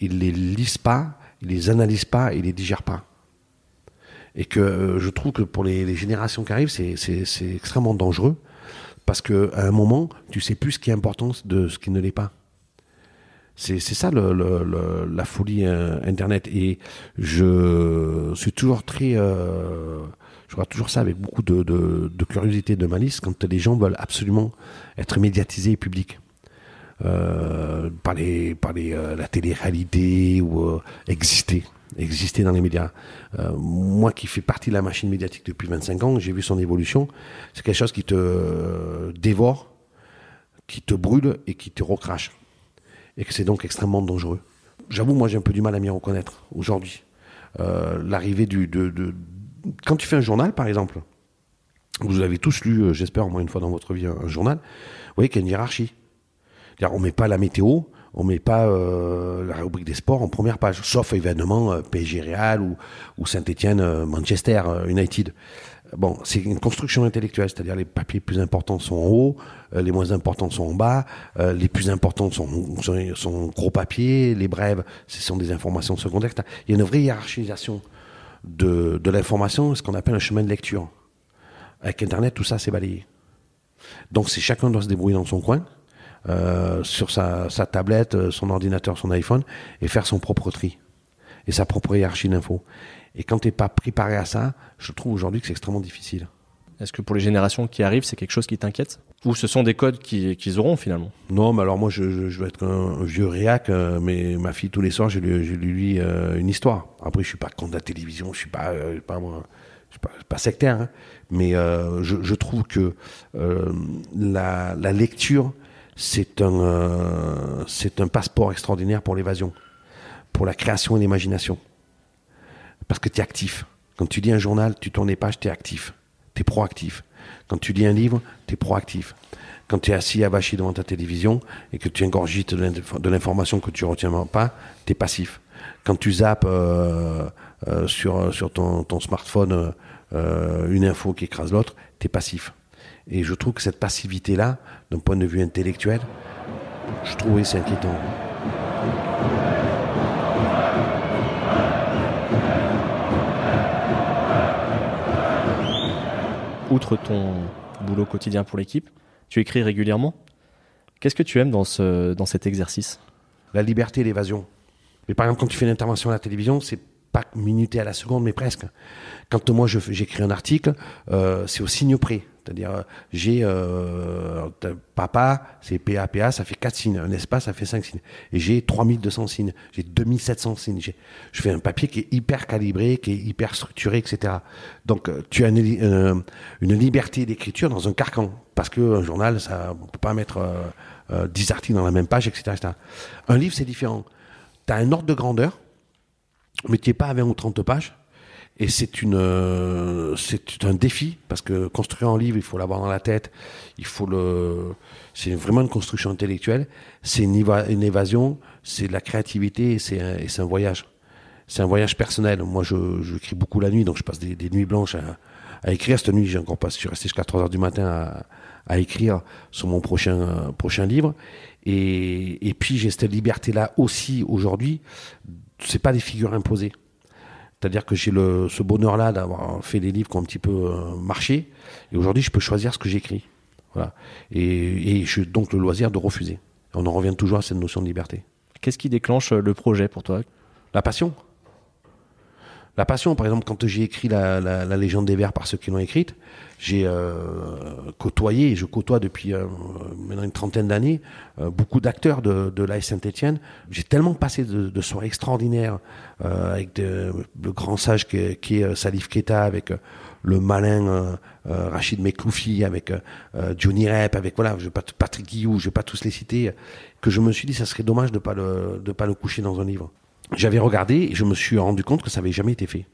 ils les lisent pas, ils les analysent pas, ils les digèrent pas. Et que euh, je trouve que pour les, les générations qui arrivent, c'est extrêmement dangereux parce que à un moment, tu sais plus ce qui est important de ce qui ne l'est pas. C'est ça le, le, la folie euh, Internet. Et je suis toujours très... Euh, je vois toujours ça avec beaucoup de, de, de, curiosité, de malice, quand les gens veulent absolument être médiatisés et publics. Euh, par les, par les, euh, la télé-réalité ou euh, exister exister dans les médias. Euh, moi qui fais partie de la machine médiatique depuis 25 ans, j'ai vu son évolution. C'est quelque chose qui te dévore, qui te brûle et qui te recrache et que c'est donc extrêmement dangereux. J'avoue, moi j'ai un peu du mal à m'y reconnaître aujourd'hui. Euh, L'arrivée du... De, de, Quand tu fais un journal, par exemple, vous avez tous lu, euh, j'espère au moins une fois dans votre vie, un, journal, vous voyez qu'il y a une hiérarchie. On met pas la météo, on met pas euh, la rubrique des sports en première page, sauf événement euh, PSG Real ou, ou Saint-Etienne euh, Manchester United bon, c'est une construction intellectuelle, c'est-à-dire les papiers plus importants sont en haut, euh, les moins importants sont en bas, euh, les plus importants sont, sont, gros papiers, les brèves, ce sont des informations secondaires. Il y a une vraie hiérarchisation de, de l'information, ce qu'on appelle un chemin de lecture. Avec Internet, tout ça, c'est balayé. Donc, chacun doit se débrouiller dans son coin, euh, sur sa, sa tablette, son ordinateur, son iPhone, et faire son propre tri et sa propre hiérarchie d'infos. Et quand tu n'es pas préparé à ça, je trouve aujourd'hui que c'est extrêmement difficile. Est-ce que pour les générations qui arrivent, c'est quelque chose qui t'inquiète? Ou ce sont des codes qu'ils auront finalement? Non, mais alors moi, je, je, vais être un, vieux réac, euh, mais ma fille, tous les soirs, je lui, je lui lis euh, une histoire. Après, je suis pas contre la télévision, je suis pas, euh, pas moi, suis pas, pas sectaire, hein, mais je, trouve que la, la, lecture, c'est un, c'est un passeport extraordinaire pour l'évasion, pour la création et l'imagination. Parce que tu es actif. Quand tu lis un journal, tu tournes les pages, tu es actif. Tu es proactif. Quand tu lis un livre, tu es proactif. Quand tu es assis à abaché devant ta télévision et que tu ingorgites de l'information que tu retiens pas, tu es passif. Quand tu zappes euh, euh, sur, ton, smartphone euh, une info qui écrase l'autre, tu es passif. Et je trouve que cette passivité-là, d'un point de vue intellectuel, je trouve que c'est inquiétant. Outre ton boulot quotidien pour l'équipe, tu écris régulièrement. Qu'est-ce que tu aimes dans, ce, dans cet exercice? La liberté et l'évasion. Mais par exemple, quand tu fais une intervention à la télévision, c'est pas minuté à la seconde, mais presque. Quand moi j'écris un article, euh, c'est au signe près. C'est-à-dire, euh, j'ai euh, papa, c'est PAPA, ça fait 4 signes. Un espace, ça fait 5 signes. Et j'ai 3200 signes. J'ai 2700 signes. Je fais un papier qui est hyper calibré, qui est hyper structuré, etc. Donc, euh, tu as une, euh, une liberté d'écriture dans un carcan. Parce qu'un journal, ça, on peut pas mettre euh, 10 articles dans la même page, etc. etc. Un livre, c'est différent. Tu as un ordre de grandeur, mais tu n'es pas à 20 ou 30 pages et c'est une, euh, c'est un défi parce que construire un livre, il faut l'avoir dans la tête. Il faut le, c'est vraiment une construction intellectuelle. C'est une, évasion, c'est de la créativité et c'est un, un, voyage. C'est un voyage personnel. Moi, je, je, beaucoup la nuit, donc je passe des, nuits blanches à, à écrire. Cette nuit, j'ai encore pas, je suis resté jusqu'à 3 heures du matin à, à écrire sur mon prochain, prochain livre. Et, et puis, j'ai cette liberté-là aussi aujourd'hui. C'est pas des figures imposées. C'est-à-dire que j'ai le, ce bonheur-là d'avoir fait des livres qui ont un petit peu euh, marché. Et aujourd'hui, je peux choisir ce que j'écris. Voilà. Et, et j'ai donc le loisir de refuser. On en revient toujours à cette notion de liberté. Qu'est-ce qui déclenche le projet pour toi? La passion. La passion, par exemple, quand j'ai écrit la, la, la, légende des vers par ceux qui l'ont écrite, j'ai euh, côtoyé, et je côtoie depuis euh, maintenant une trentaine d'années, euh, beaucoup d'acteurs de, de l'AS Saint-Etienne. J'ai tellement passé de, de soirées extraordinaires euh, avec de, le grand sage qui, qui est Salif Keita, avec le malin Rachid Mekloufi, avec Johnny Rep, avec voilà, je vais pas, Patrick Guillou, je vais pas tous les citer, que je me suis dit ça serait dommage de pas pas le coucher dans un livre j'avais regardé et je me suis rendu compte que ça avait jamais été fait.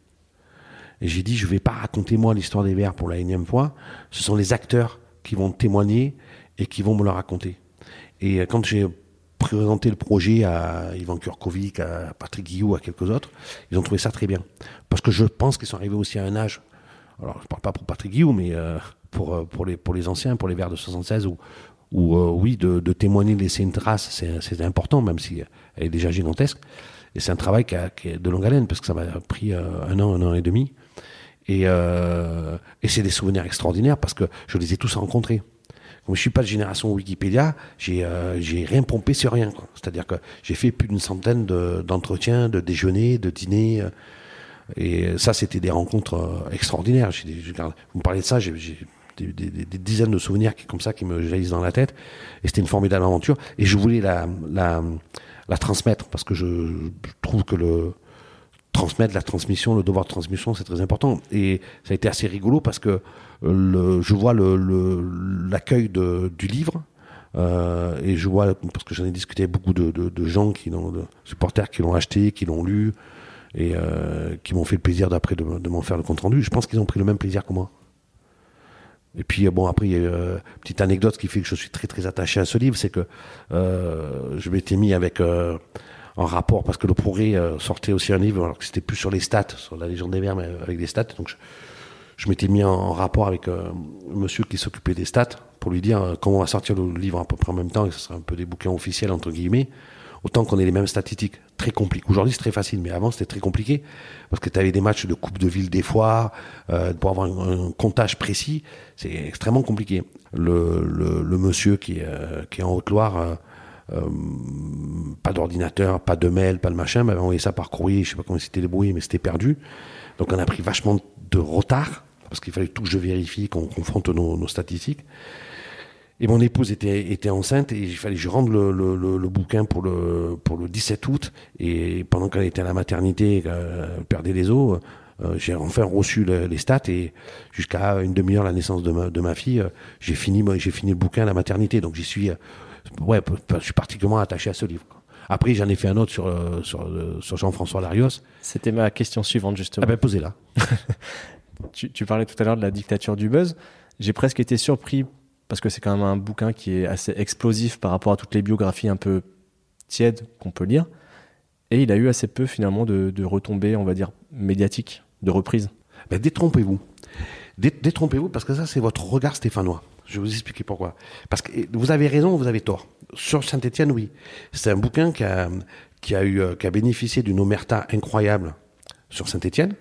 Et j'ai dit, je vais pas raconter moi l'histoire des Verts pour la énième fois. Ce sont les acteurs qui vont témoigner et qui vont me le raconter. Et euh, quand j'ai présenté le projet à Ivan Kurkovic, à Patrick Guillou, à quelques autres, ils ont trouvé ça très bien. Parce que je pense qu'ils sont arrivés aussi à un âge, alors je parle pas pour Patrick Guillou, mais euh, pour, euh, pour, les, anciens, pour les Verts de 76, où, oui, de, témoigner, de laisser une trace, c'est important, même si elle est déjà gigantesque. Et c'est un travail est de longue haleine, parce que ça m'a pris un an, un an et demi. Et, euh, et c'est des souvenirs extraordinaires, parce que je les ai tous rencontrés. Comme je suis pas de génération Wikipédia, j'ai euh, rien pompé sur rien. C'est-à-dire que j'ai fait plus d'une centaine d'entretiens, de, déjeuners, de dîners. Euh, et ça, c'était des rencontres euh, extraordinaires. Vous me parlez de ça, j'ai des, dizaines de souvenirs comme ça qui me jaillissent dans la tête. Et c'était une formidable aventure. Et je voulais la, transmettre parce que je, trouve que le transmettre la transmission, le devoir de transmission, c'est très important. Et ça a été assez rigolo parce que le, je vois l'accueil du livre. Euh, et je vois, parce que j'en ai discuté avec beaucoup de, gens, qui de supporters qui l'ont acheté, qui l'ont lu, et euh, qui m'ont fait le plaisir d'après de, m'en faire le compte rendu. Je pense qu'ils ont pris le même plaisir que moi. Et puis bon après il y a une euh, petite anecdote qui fait que je suis très très attaché à ce livre, c'est que euh, je m'étais mis avec euh, en rapport parce que le progrès euh, sortait aussi un livre alors que c'était plus sur les stats, sur la légende des vers mais avec des stats. Donc je, je m'étais mis en, rapport avec euh, monsieur qui s'occupait des stats pour lui dire comment on va sortir le livre à peu près en même temps et ce sera un peu des bouquins officiels entre guillemets autant qu'on ait les mêmes statistiques. Très compliqué. Aujourd'hui, c'est très facile, mais avant, c'était très compliqué parce que tu avais des matchs de Coupe de Ville des fois, euh, pour avoir un, un comptage précis, c'est extrêmement compliqué. Le, le, le, monsieur qui euh, qui est en Haute-Loire, euh, euh, pas d'ordinateur, pas de mail, pas de machin, m'avait envoyé ça par courrier, je sais pas comment c'était débrouillé, mais c'était perdu. Donc on a pris vachement de retard parce qu'il fallait tout que je vérifie, qu'on confronte nos, statistiques. Et mon épouse était, était enceinte et il fallait que je rende le, le, bouquin pour le, pour le 17 août. Et pendant qu'elle était à la maternité, elle perdait les os, euh, j'ai enfin reçu le, les stats et jusqu'à une demi-heure la naissance de ma, de ma fille, euh, j'ai fini, j'ai fini le bouquin à la maternité. Donc j'y suis, euh, ouais, je suis particulièrement attaché à ce livre. Après, j'en ai fait un autre sur, euh, sur, sur Jean-François Larios. C'était ma question suivante, justement. Ah ben, posez-la. (laughs) tu, tu parlais tout à l'heure de la dictature du buzz. J'ai presque été surpris parce que c'est quand même un bouquin qui est assez explosif par rapport à toutes les biographies un peu tièdes qu'on peut lire. Et il a eu assez peu finalement de, de retombées, on va dire, médiatiques, de reprises. Ben, détrompez-vous. Détrompez-vous parce que ça, c'est votre regard stéphanois. Je vais vous expliquer pourquoi. Parce que vous avez raison, vous avez tort. Sur Saint-Etienne, oui. C'est un bouquin qui a, qui a, eu, qui a bénéficié d'une omerta incroyable sur Saint-Etienne.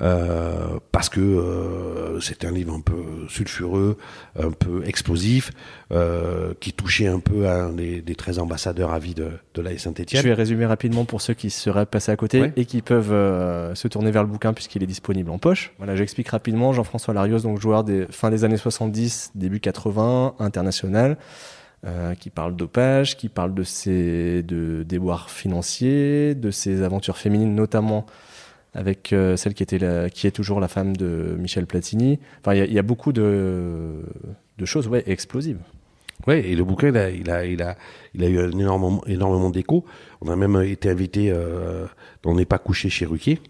Euh, parce que euh, c'était un livre un peu sulfureux, un peu explosif, euh, qui touchait un peu à un des, des 13 ambassadeurs à vie de, de la Saint-Etienne. Je vais résumer rapidement pour ceux qui seraient passés à côté ouais. et qui peuvent euh, se tourner vers le bouquin puisqu'il est disponible en poche. Voilà, j'explique rapidement. Jean-François Larios, donc joueur des fin des années 70, début 80, international. Euh, qui parle dopage, qui parle de ses de déboires financiers, de ses aventures féminines notamment avec euh, celle qui est toujours la femme de Michel Platini. Enfin, il y, a beaucoup de, choses ouais, explosives. Ouais, et le bouquin, il a, eu énormément d'écho. On a même été invité, euh, on n'est pas couché chez Ruquier.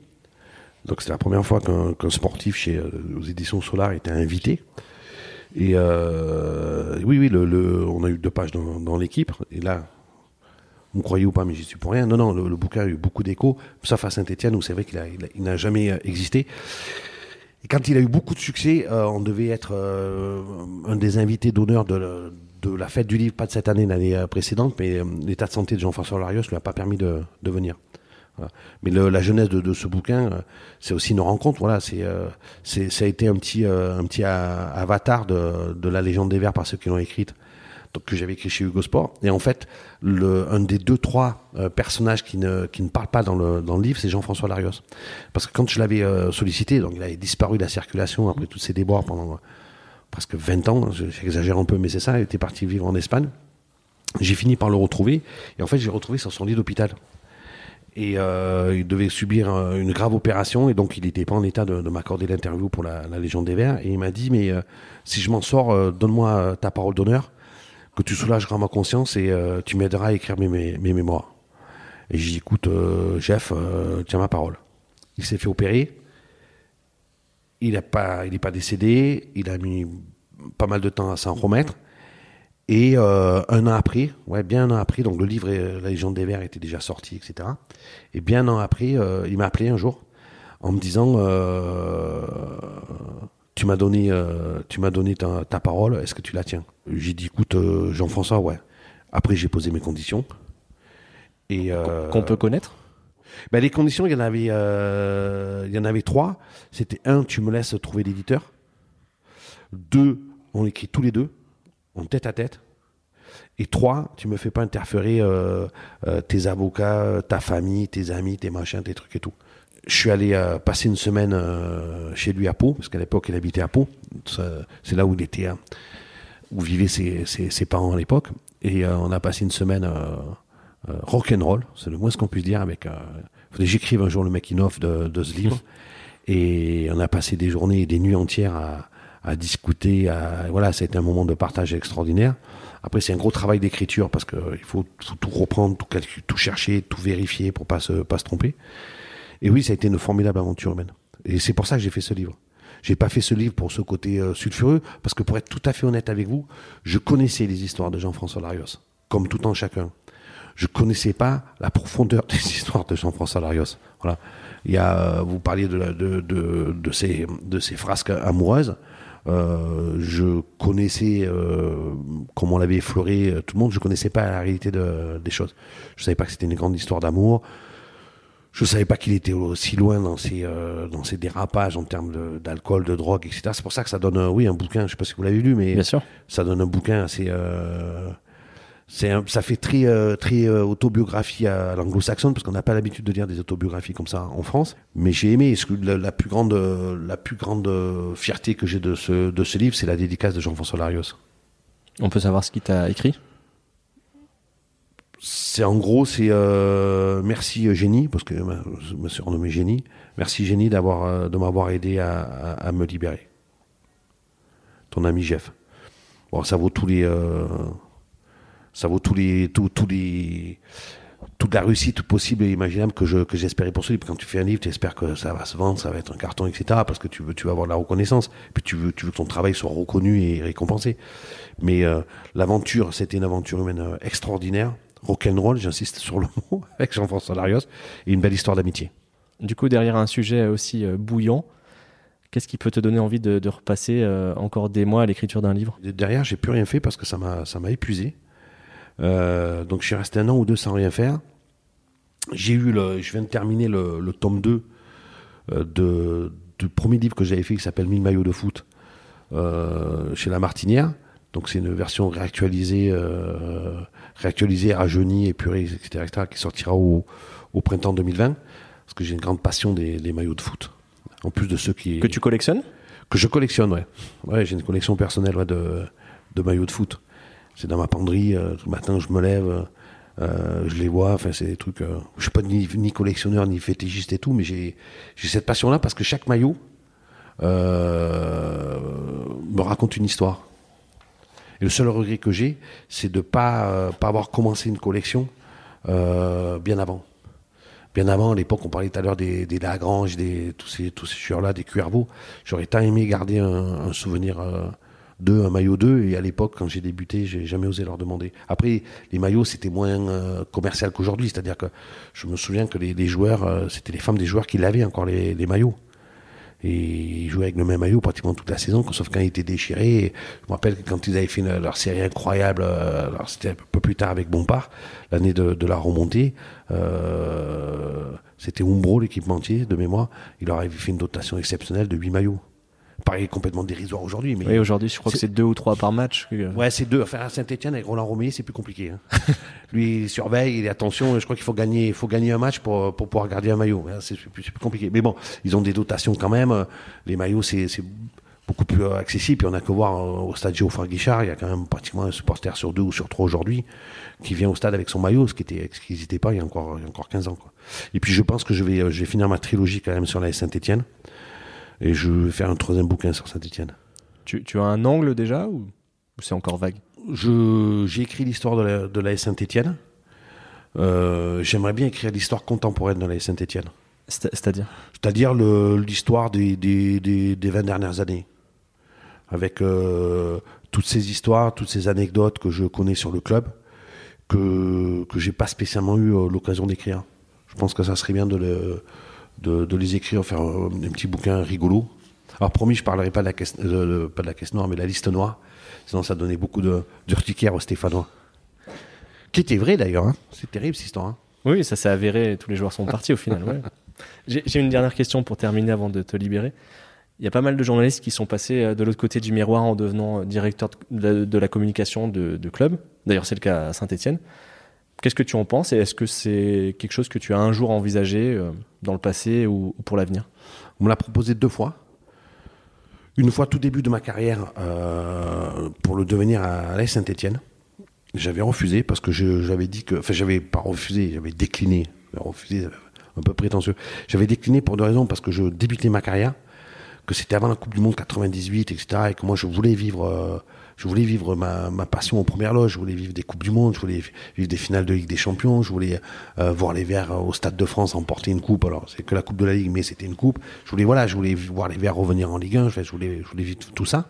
Donc c'est la première fois qu'un qu sportif chez euh, aux éditions Solar était invité. Et euh, oui, oui, on a eu deux pages dans, dans l'équipe. Et là, vous croyez ou pas, mais j'y suis pour rien. Non, non, le, bouquin a eu beaucoup d'écho, sauf à Saint-Etienne, où c'est vrai qu'il n'a jamais existé. Et quand il a eu beaucoup de succès, euh, on devait être euh, un des invités d'honneur de, la fête du livre, pas de cette année, l'année euh, précédente, mais l'état de santé de Jean-François Larios ne lui a pas permis de, venir. Mais la jeunesse de, ce bouquin, c'est aussi une rencontre. Voilà, c'est, c'est, ça a été un petit, un petit avatar de, de la légende des Verts par ceux qui l'ont écrite que j'avais écrit chez Hugo Sport. Et en fait, le, un des deux, trois euh, personnages qui ne, qui ne parlent pas dans le, dans le livre, c'est Jean-François Larios. Parce que quand je l'avais euh, sollicité, donc il avait disparu de la circulation après tous ces déboires pendant euh, presque 20 ans, j'exagère un peu, mais c'est ça, il était parti vivre en Espagne. J'ai fini par le retrouver, et en fait, j'ai retrouvé sur son lit d'hôpital. Et euh, il devait subir une grave opération, et donc il n'était pas en état de, de m'accorder l'interview pour la, la, Légion des Verts. Et il m'a dit, mais si je m'en sors, donne-moi ta parole d'honneur que tu soulageras ma conscience et euh, tu m'aideras à écrire mes, mes, mémoires. Et j'ai dit, écoute, euh, Jeff, euh, tiens ma parole. Il s'est fait opérer. Il n'est pas, il pas décédé. Il a mis pas mal de temps à s'en remettre. Et un an après, ouais, bien un an après, donc le livre La Légion des Verts était déjà sorti, etc. Et bien un an après, il m'a appelé un jour en me disant tu m'as donné, euh, tu m'as donné ta, parole, est-ce que tu la tiens? J'ai dit, écoute, euh, Jean-François, ouais. Après, j'ai posé mes conditions. Et euh, qu'on peut connaître? Ben, les conditions, il y en avait, il y en avait trois. C'était un, tu me laisses trouver l'éditeur. Deux, on écrit tous les deux, en tête à tête. Et trois, tu me fais pas interférer tes avocats, ta famille, tes amis, tes machins, tes trucs et tout je suis allé euh, passer une semaine euh, chez lui à Pau, parce qu'à l'époque, il habitait à Pau. C'est là où il était, hein, où vivaient ses, ses, parents à l'époque. Et euh, on a passé une semaine rock'n'roll, c'est le moins ce qu'on puisse dire. Avec, j'écrive un jour le making-of de, de, ce livre. (laughs) Et on a passé des journées et des nuits entières à, à discuter. À, voilà, c'était un moment de partage extraordinaire. Après, c'est un gros travail d'écriture parce qu'il faut, faut, tout reprendre, tout, tout chercher, tout vérifier pour pas se, pas se tromper. Et oui, ça a été une formidable aventure humaine. Et c'est pour ça que j'ai fait ce livre. J'ai pas fait ce livre pour ce côté euh, sulfureux, parce que pour être tout à fait honnête avec vous, je connaissais les histoires de Jean-François Larios, comme tout en chacun. Je connaissais pas la profondeur (laughs) des histoires de Jean-François Larios. Voilà. Il y a, euh, vous parliez de, de, de, ces, de ces frasques amoureuses. Euh, je connaissais, euh, comment on l'avait effleuré tout le monde, je connaissais pas la réalité de, des choses. Je savais pas que c'était une grande histoire d'amour je savais pas qu'il était aussi loin dans ses, euh, dans ses dérapages en termes d'alcool, de, drogue, etc. C'est pour ça que ça donne, oui, un bouquin, je sais pas si vous l'avez lu, mais Bien sûr. ça donne un bouquin assez... Euh, c'est ça fait très, euh, très euh, autobiographie à, l'anglo-saxonne, parce qu'on n'a pas l'habitude de lire des autobiographies comme ça en France. Mais j'ai aimé, la, la, plus grande, la plus grande fierté que j'ai de ce, de ce livre, c'est la dédicace de Jean-François Larios. On peut savoir ce qu'il t'a écrit? C'est en gros, c'est euh, merci euh, Génie, parce que je me suis renommé Génie. Merci Génie d'avoir euh, de m'avoir aidé à, me libérer. Ton ami Jeff. Bon, ça vaut tous les, ça vaut tous les, tous, tous les, toute la réussite possible et imaginable que je que j'espérais pour ce. Quand tu fais un livre, tu espères que ça va se vendre, ça va être un carton, etc. Parce que tu veux tu veux avoir la reconnaissance, puis tu veux tu veux que ton travail soit reconnu et récompensé. Mais l'aventure, c'était une aventure humaine extraordinaire rock'n'roll, j'insiste sur le mot, (laughs) avec Jean-François Larios, et une belle histoire d'amitié. Du coup, derrière un sujet aussi euh, bouillant, qu'est-ce qui peut te donner envie de, repasser euh, encore des mois à l'écriture d'un livre? Derrière, j'ai plus rien fait parce que ça m'a épuisé. Euh, donc je suis resté un an ou deux sans rien faire. J'ai eu le, je viens de terminer le, le tome 2 de, du premier livre que j'avais fait qui s'appelle 1000 maillots de foot chez La Martinière. Donc c'est une version réactualisée, euh, réactualisée, rajeunie, épurée, etc., etc., qui sortira au, au, printemps 2020. Parce que j'ai une grande passion des, des, maillots de foot. En plus de ceux qui... Que tu collectionnes? Que je collectionne, ouais. Ouais, j'ai une collection personnelle ouais, de, de maillots de foot. C'est dans ma penderie. Euh, tout le matin, je me lève, euh, je les vois. Enfin, c'est des trucs... Je suis pas ni, ni, collectionneur, ni fétichiste et tout, mais j'ai cette passion-là parce que chaque maillot me raconte une histoire. Et le seul regret que j'ai, c'est de ne pas, euh, pas avoir commencé une collection euh, bien avant. Bien avant, à l'époque, on parlait tout à l'heure des, Lagrange, des, tous ces, tous ces là des Cuervo. J'aurais tant aimé garder un, souvenir euh, d'eux, un maillot d'eux. Et à l'époque, quand j'ai débuté, j'ai jamais osé leur demander. Après, les maillots, c'était moins euh, commercial qu'aujourd'hui. C'est-à-dire que je me souviens que les, joueurs, c'était les femmes des joueurs qui lavaient encore les maillots. Et ils jouaient avec le même maillot pratiquement toute la saison, sauf quand il était déchiré. Je me rappelle que quand ils avaient fait leur série incroyable, euh, alors c'était un peu plus tard avec Bompard, l'année de, la remontée, euh, c'était Umbro, l'équipementier de mémoire. Il leur avait fait une dotation exceptionnelle de 8 maillots paraît complètement dérisoire aujourd'hui. Mais oui, aujourd'hui, je crois que c'est deux ou trois par match. Ouais, c'est deux. Enfin, à Saint-Etienne, avec Roland Romeyer, c'est plus compliqué. Hein. (laughs) Lui, il surveille, il est attention. Je crois qu'il faut gagner, il faut gagner un match pour, pour pouvoir garder un maillot. C'est plus, plus, compliqué. Mais bon, ils ont des dotations quand même. Les maillots, c'est beaucoup plus accessible. Puis on a que voir euh, au stade Geoffroy Guichard, il y a quand même pratiquement un supporter sur deux ou sur trois aujourd'hui qui vient au stade avec son maillot, ce qui était, ce qui n'hésitait pas il y a encore, il y a encore 15 ans. Quoi. Et puis je pense que je vais, je vais finir ma trilogie quand même sur la Saint-Etienne. Et je vais faire un troisième bouquin sur Saint-Etienne. Tu, tu, as un angle déjà ou, c'est encore vague? J'ai écrit l'histoire de la, de la Saint-Etienne. Euh, J'aimerais bien écrire l'histoire contemporaine de la Saint-Etienne. C'est-à-dire? C'est-à-dire l'histoire des, des, des, des, 20 dernières années. Avec euh, toutes ces histoires, toutes ces anecdotes que je connais sur le club, que, que j'ai pas spécialement eu euh, l'occasion d'écrire. Je pense que ça serait bien de le, de, les écrire, faire un, petit bouquin rigolo. Alors promis, je parlerai pas de la caisse, pas de la caisse noire, mais de la liste noire. Sinon, ça donnait beaucoup d'urticaire aux Stéphanois. Qui était vrai d'ailleurs. Hein. C'est terrible cette histoire. Hein. Oui, ça s'est avéré. Tous les joueurs sont partis au final. (laughs) J'ai une dernière question pour terminer avant de te libérer. Il y a pas mal de journalistes qui sont passés euh, de l'autre côté du miroir en devenant euh, directeur de la, communication de, de club. D'ailleurs, c'est le cas à Saint-Etienne. Qu'est-ce que tu en penses et est-ce que c'est quelque chose que tu as un jour envisagé euh, dans le passé ou, pour l'avenir? On me l'a proposé deux fois. Une fois tout début de ma carrière euh, pour le devenir à l'AS Saint-Etienne. J'avais refusé parce que j'avais dit que. Enfin, j'avais pas refusé, j'avais décliné. Refusé, un peu prétentieux. J'avais décliné pour deux raisons parce que je débutais ma carrière, que c'était avant la Coupe du Monde 98, etc. Et que moi, je voulais vivre. Euh, je voulais vivre ma, passion aux premières loges, je voulais vivre des Coupes du Monde, je voulais vivre des finales de Ligue des Champions, je voulais euh, voir les Verts au Stade de France emporter une coupe. Alors, c'est que la Coupe de la Ligue, mais c'était une coupe. Je voulais, voilà, je voulais voir les Verts revenir en Ligue 1, je voulais, je voulais vivre tout ça.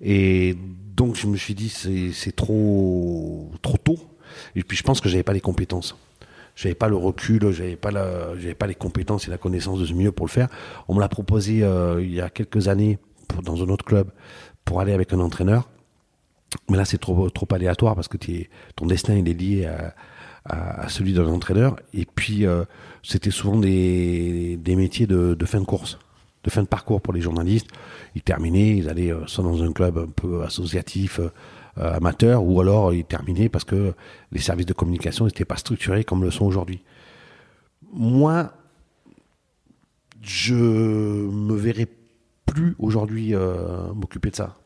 Et donc, je me suis dit, c'est trop, trop tôt. Et puis, je pense que j'avais pas les compétences. J'avais pas le recul, j'avais pas pas les compétences et la connaissance de ce milieu pour le faire. On me l'a proposé euh, il y a quelques années dans un autre club pour aller avec un entraîneur. Mais là, c'est trop, trop aléatoire parce que ton destin, il est lié à, celui d'un entraîneur. Et puis, euh, c'était souvent des, métiers de, de, fin de course, de fin de parcours pour les journalistes. Ils terminaient, ils allaient euh, soit dans un club un peu associatif, euh, amateur, ou alors ils terminaient parce que les services de communication n'étaient pas structurés comme le sont aujourd'hui. Moi, je me verrais plus aujourd'hui m'occuper de ça.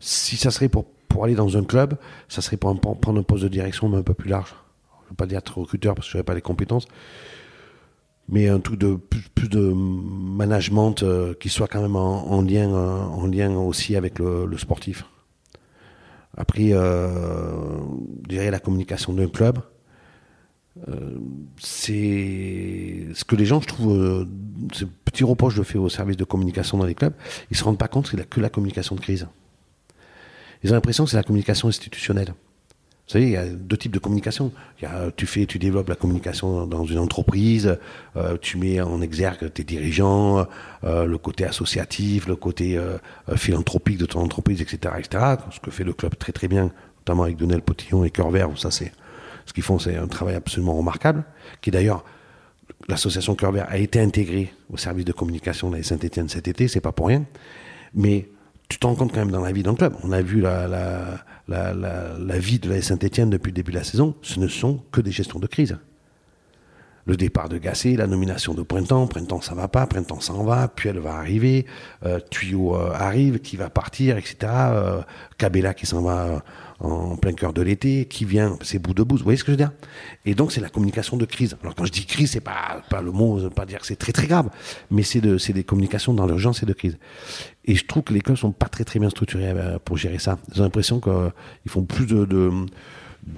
Si ça serait pour pour aller dans un club, ça serait pour, prendre un poste de direction, mais un peu plus large. Je ne veux pas dire recruteur parce que je n'avais pas les compétences, mais un truc de plus, de management euh, qui soit quand même en, lien, euh, en lien aussi avec le, sportif. Après, euh, la communication d'un club, c'est ce que les gens, je trouve, ce petit reproche je fais au service de communication dans les clubs, ils se rendent pas compte qu'il n'y a que la communication de crise. Ils ont l'impression que c'est la communication institutionnelle. Vous savez, il y a deux types de communication. Il y a, tu fais, tu développes la communication dans une entreprise, euh, tu mets en exergue tes dirigeants, euh, le côté associatif, le côté euh, philanthropique de ton entreprise, etc., etc. Ce que fait le club très très bien, notamment avec Donel Potillon et Cœur Vert. Ça, c'est ce qu'ils font, c'est un travail absolument remarquable, qui d'ailleurs l'association Cœur Vert a été intégrée au service de communication de la Saint-Étienne cet été, c'est pas pour rien. Mais tu te rends compte quand même dans la vie d'un club. On a vu la, la, la, la, vie de la Saint-Etienne depuis le début de la saison. Ce ne sont que des gestions de crise. Le départ de Gasset, la nomination de Printemps, Printemps ça va pas, Printemps s'en va, puis elle va arriver, euh, Tuyau euh, arrive, qui va partir, etc. Euh, Cabella qui s'en va en plein cœur de l'été, qui vient, c'est bout de bout, vous voyez ce que je veux dire? Et donc c'est la communication de crise. Alors quand je dis crise, c'est pas pas le mot, pas dire que c'est très très grave, mais c'est de des communications dans l'urgence et de crise. Et je trouve que les clubs sont pas très très bien structurés euh, pour gérer ça. J'ai l'impression qu'ils euh, font plus de de,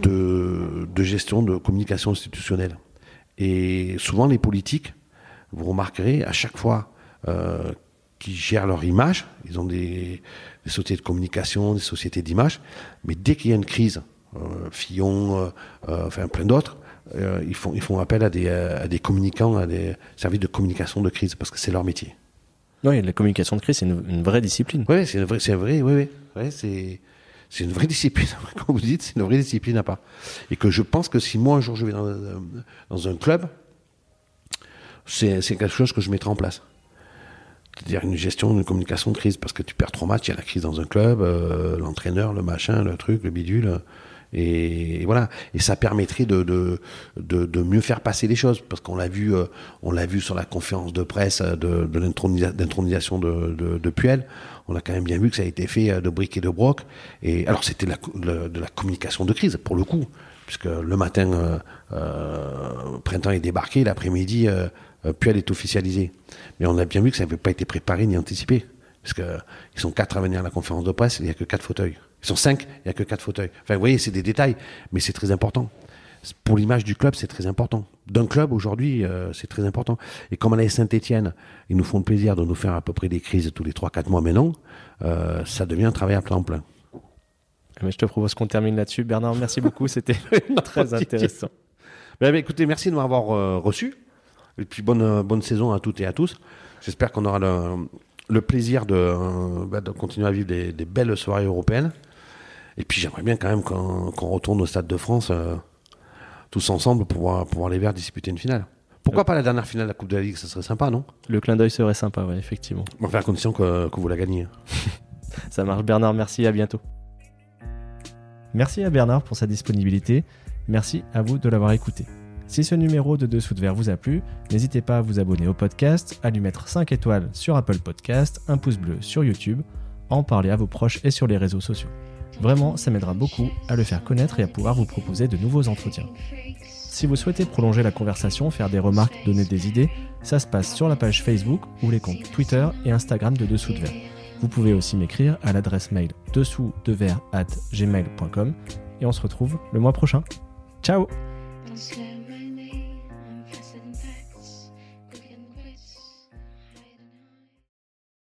de de gestion de communication institutionnelle. Et souvent les politiques, vous remarquerez à chaque fois euh, qui gèrent leur image, ils ont des, des sociétés de communication, des sociétés d'image, mais dès qu'il y a une crise, euh, Fillon, euh, euh, enfin plein d'autres, ils, font, ils font appel à des, à des communicants, à des services de communication de crise, parce que c'est leur métier. Oui, la communication de crise, c'est une, vraie discipline. Oui, c'est vrai, c'est vrai, oui, oui. c'est c'est une vraie discipline, (laughs) comme vous dites, c'est une vraie discipline à part. Et que je pense que si moi un jour je vais dans, dans un club, c'est quelque chose que je mettrai en place. C'est-à-dire une gestion, une communication de crise, parce que tu perds trop matchs, il y a la crise dans un club, euh, l'entraîneur, le machin, le truc, le bidule. Et, voilà. Et ça permettrait de, de, de, mieux faire passer les choses, parce qu'on l'a vu, euh, on l'a vu sur la conférence de presse de, de l'intronisation de, de, de, Puel. On a quand même bien vu que ça a été fait euh, de briques et de broc. Et alors c'était de la communication de crise pour le coup, puisque le matin, euh, printemps est débarqué, l'après-midi, Puel est officialisé. Mais on a bien vu que ça n'avait pas été préparé ni anticipé, parce qu'ils sont quatre à venir à la conférence de presse, il n'y a que quatre fauteuils. Ils sont cinq, il n'y a que quatre fauteuils. Enfin, vous voyez, c'est des détails, mais c'est très important. Pour l'image du club, c'est très important. D'un club, aujourd'hui, euh, c'est très important. Et comme on a Saint-Etienne, ils nous font le plaisir de nous faire à peu près des crises tous les 3-4 mois maintenant, euh, ça devient un travail à plein plein. Mais je te propose qu'on termine là-dessus. Bernard, merci (laughs) beaucoup, c'était (laughs) très intéressant. Ben, ben, écoutez, merci de m'avoir euh, reçu. Et puis bonne, bonne saison à toutes et à tous. J'espère qu'on aura le, plaisir de, ben, de, continuer à vivre des, des belles soirées européennes. Et puis j'aimerais bien quand même qu'on retourne au Stade de France euh, tous ensemble pour voir, pour les Verts disputer une finale. Pourquoi pas la dernière finale de la Coupe de la Ligue Ça serait sympa, non? Le clin d'œil serait sympa, oui, effectivement. Enfin, à condition que, que vous la gagnez. (laughs) Ça marche, Bernard. Merci, à bientôt. Merci à Bernard pour sa disponibilité. Merci à vous de l'avoir écouté. Si ce numéro de Dessous de Verre vous a plu, n'hésitez pas à vous abonner au podcast, à lui mettre 5 étoiles sur Apple Podcast, un pouce bleu sur YouTube, en parler à vos proches et sur les réseaux sociaux. Vraiment, ça m'aidera beaucoup à le faire connaître et à pouvoir vous proposer de nouveaux entretiens. Si vous souhaitez prolonger la conversation, faire des remarques, donner des idées, ça se passe sur la page Facebook ou les comptes Twitter et Instagram de Dessous de Verre. Vous pouvez aussi m'écrire à l'adresse mail dessous at gmail.com et on se retrouve le mois prochain. Ciao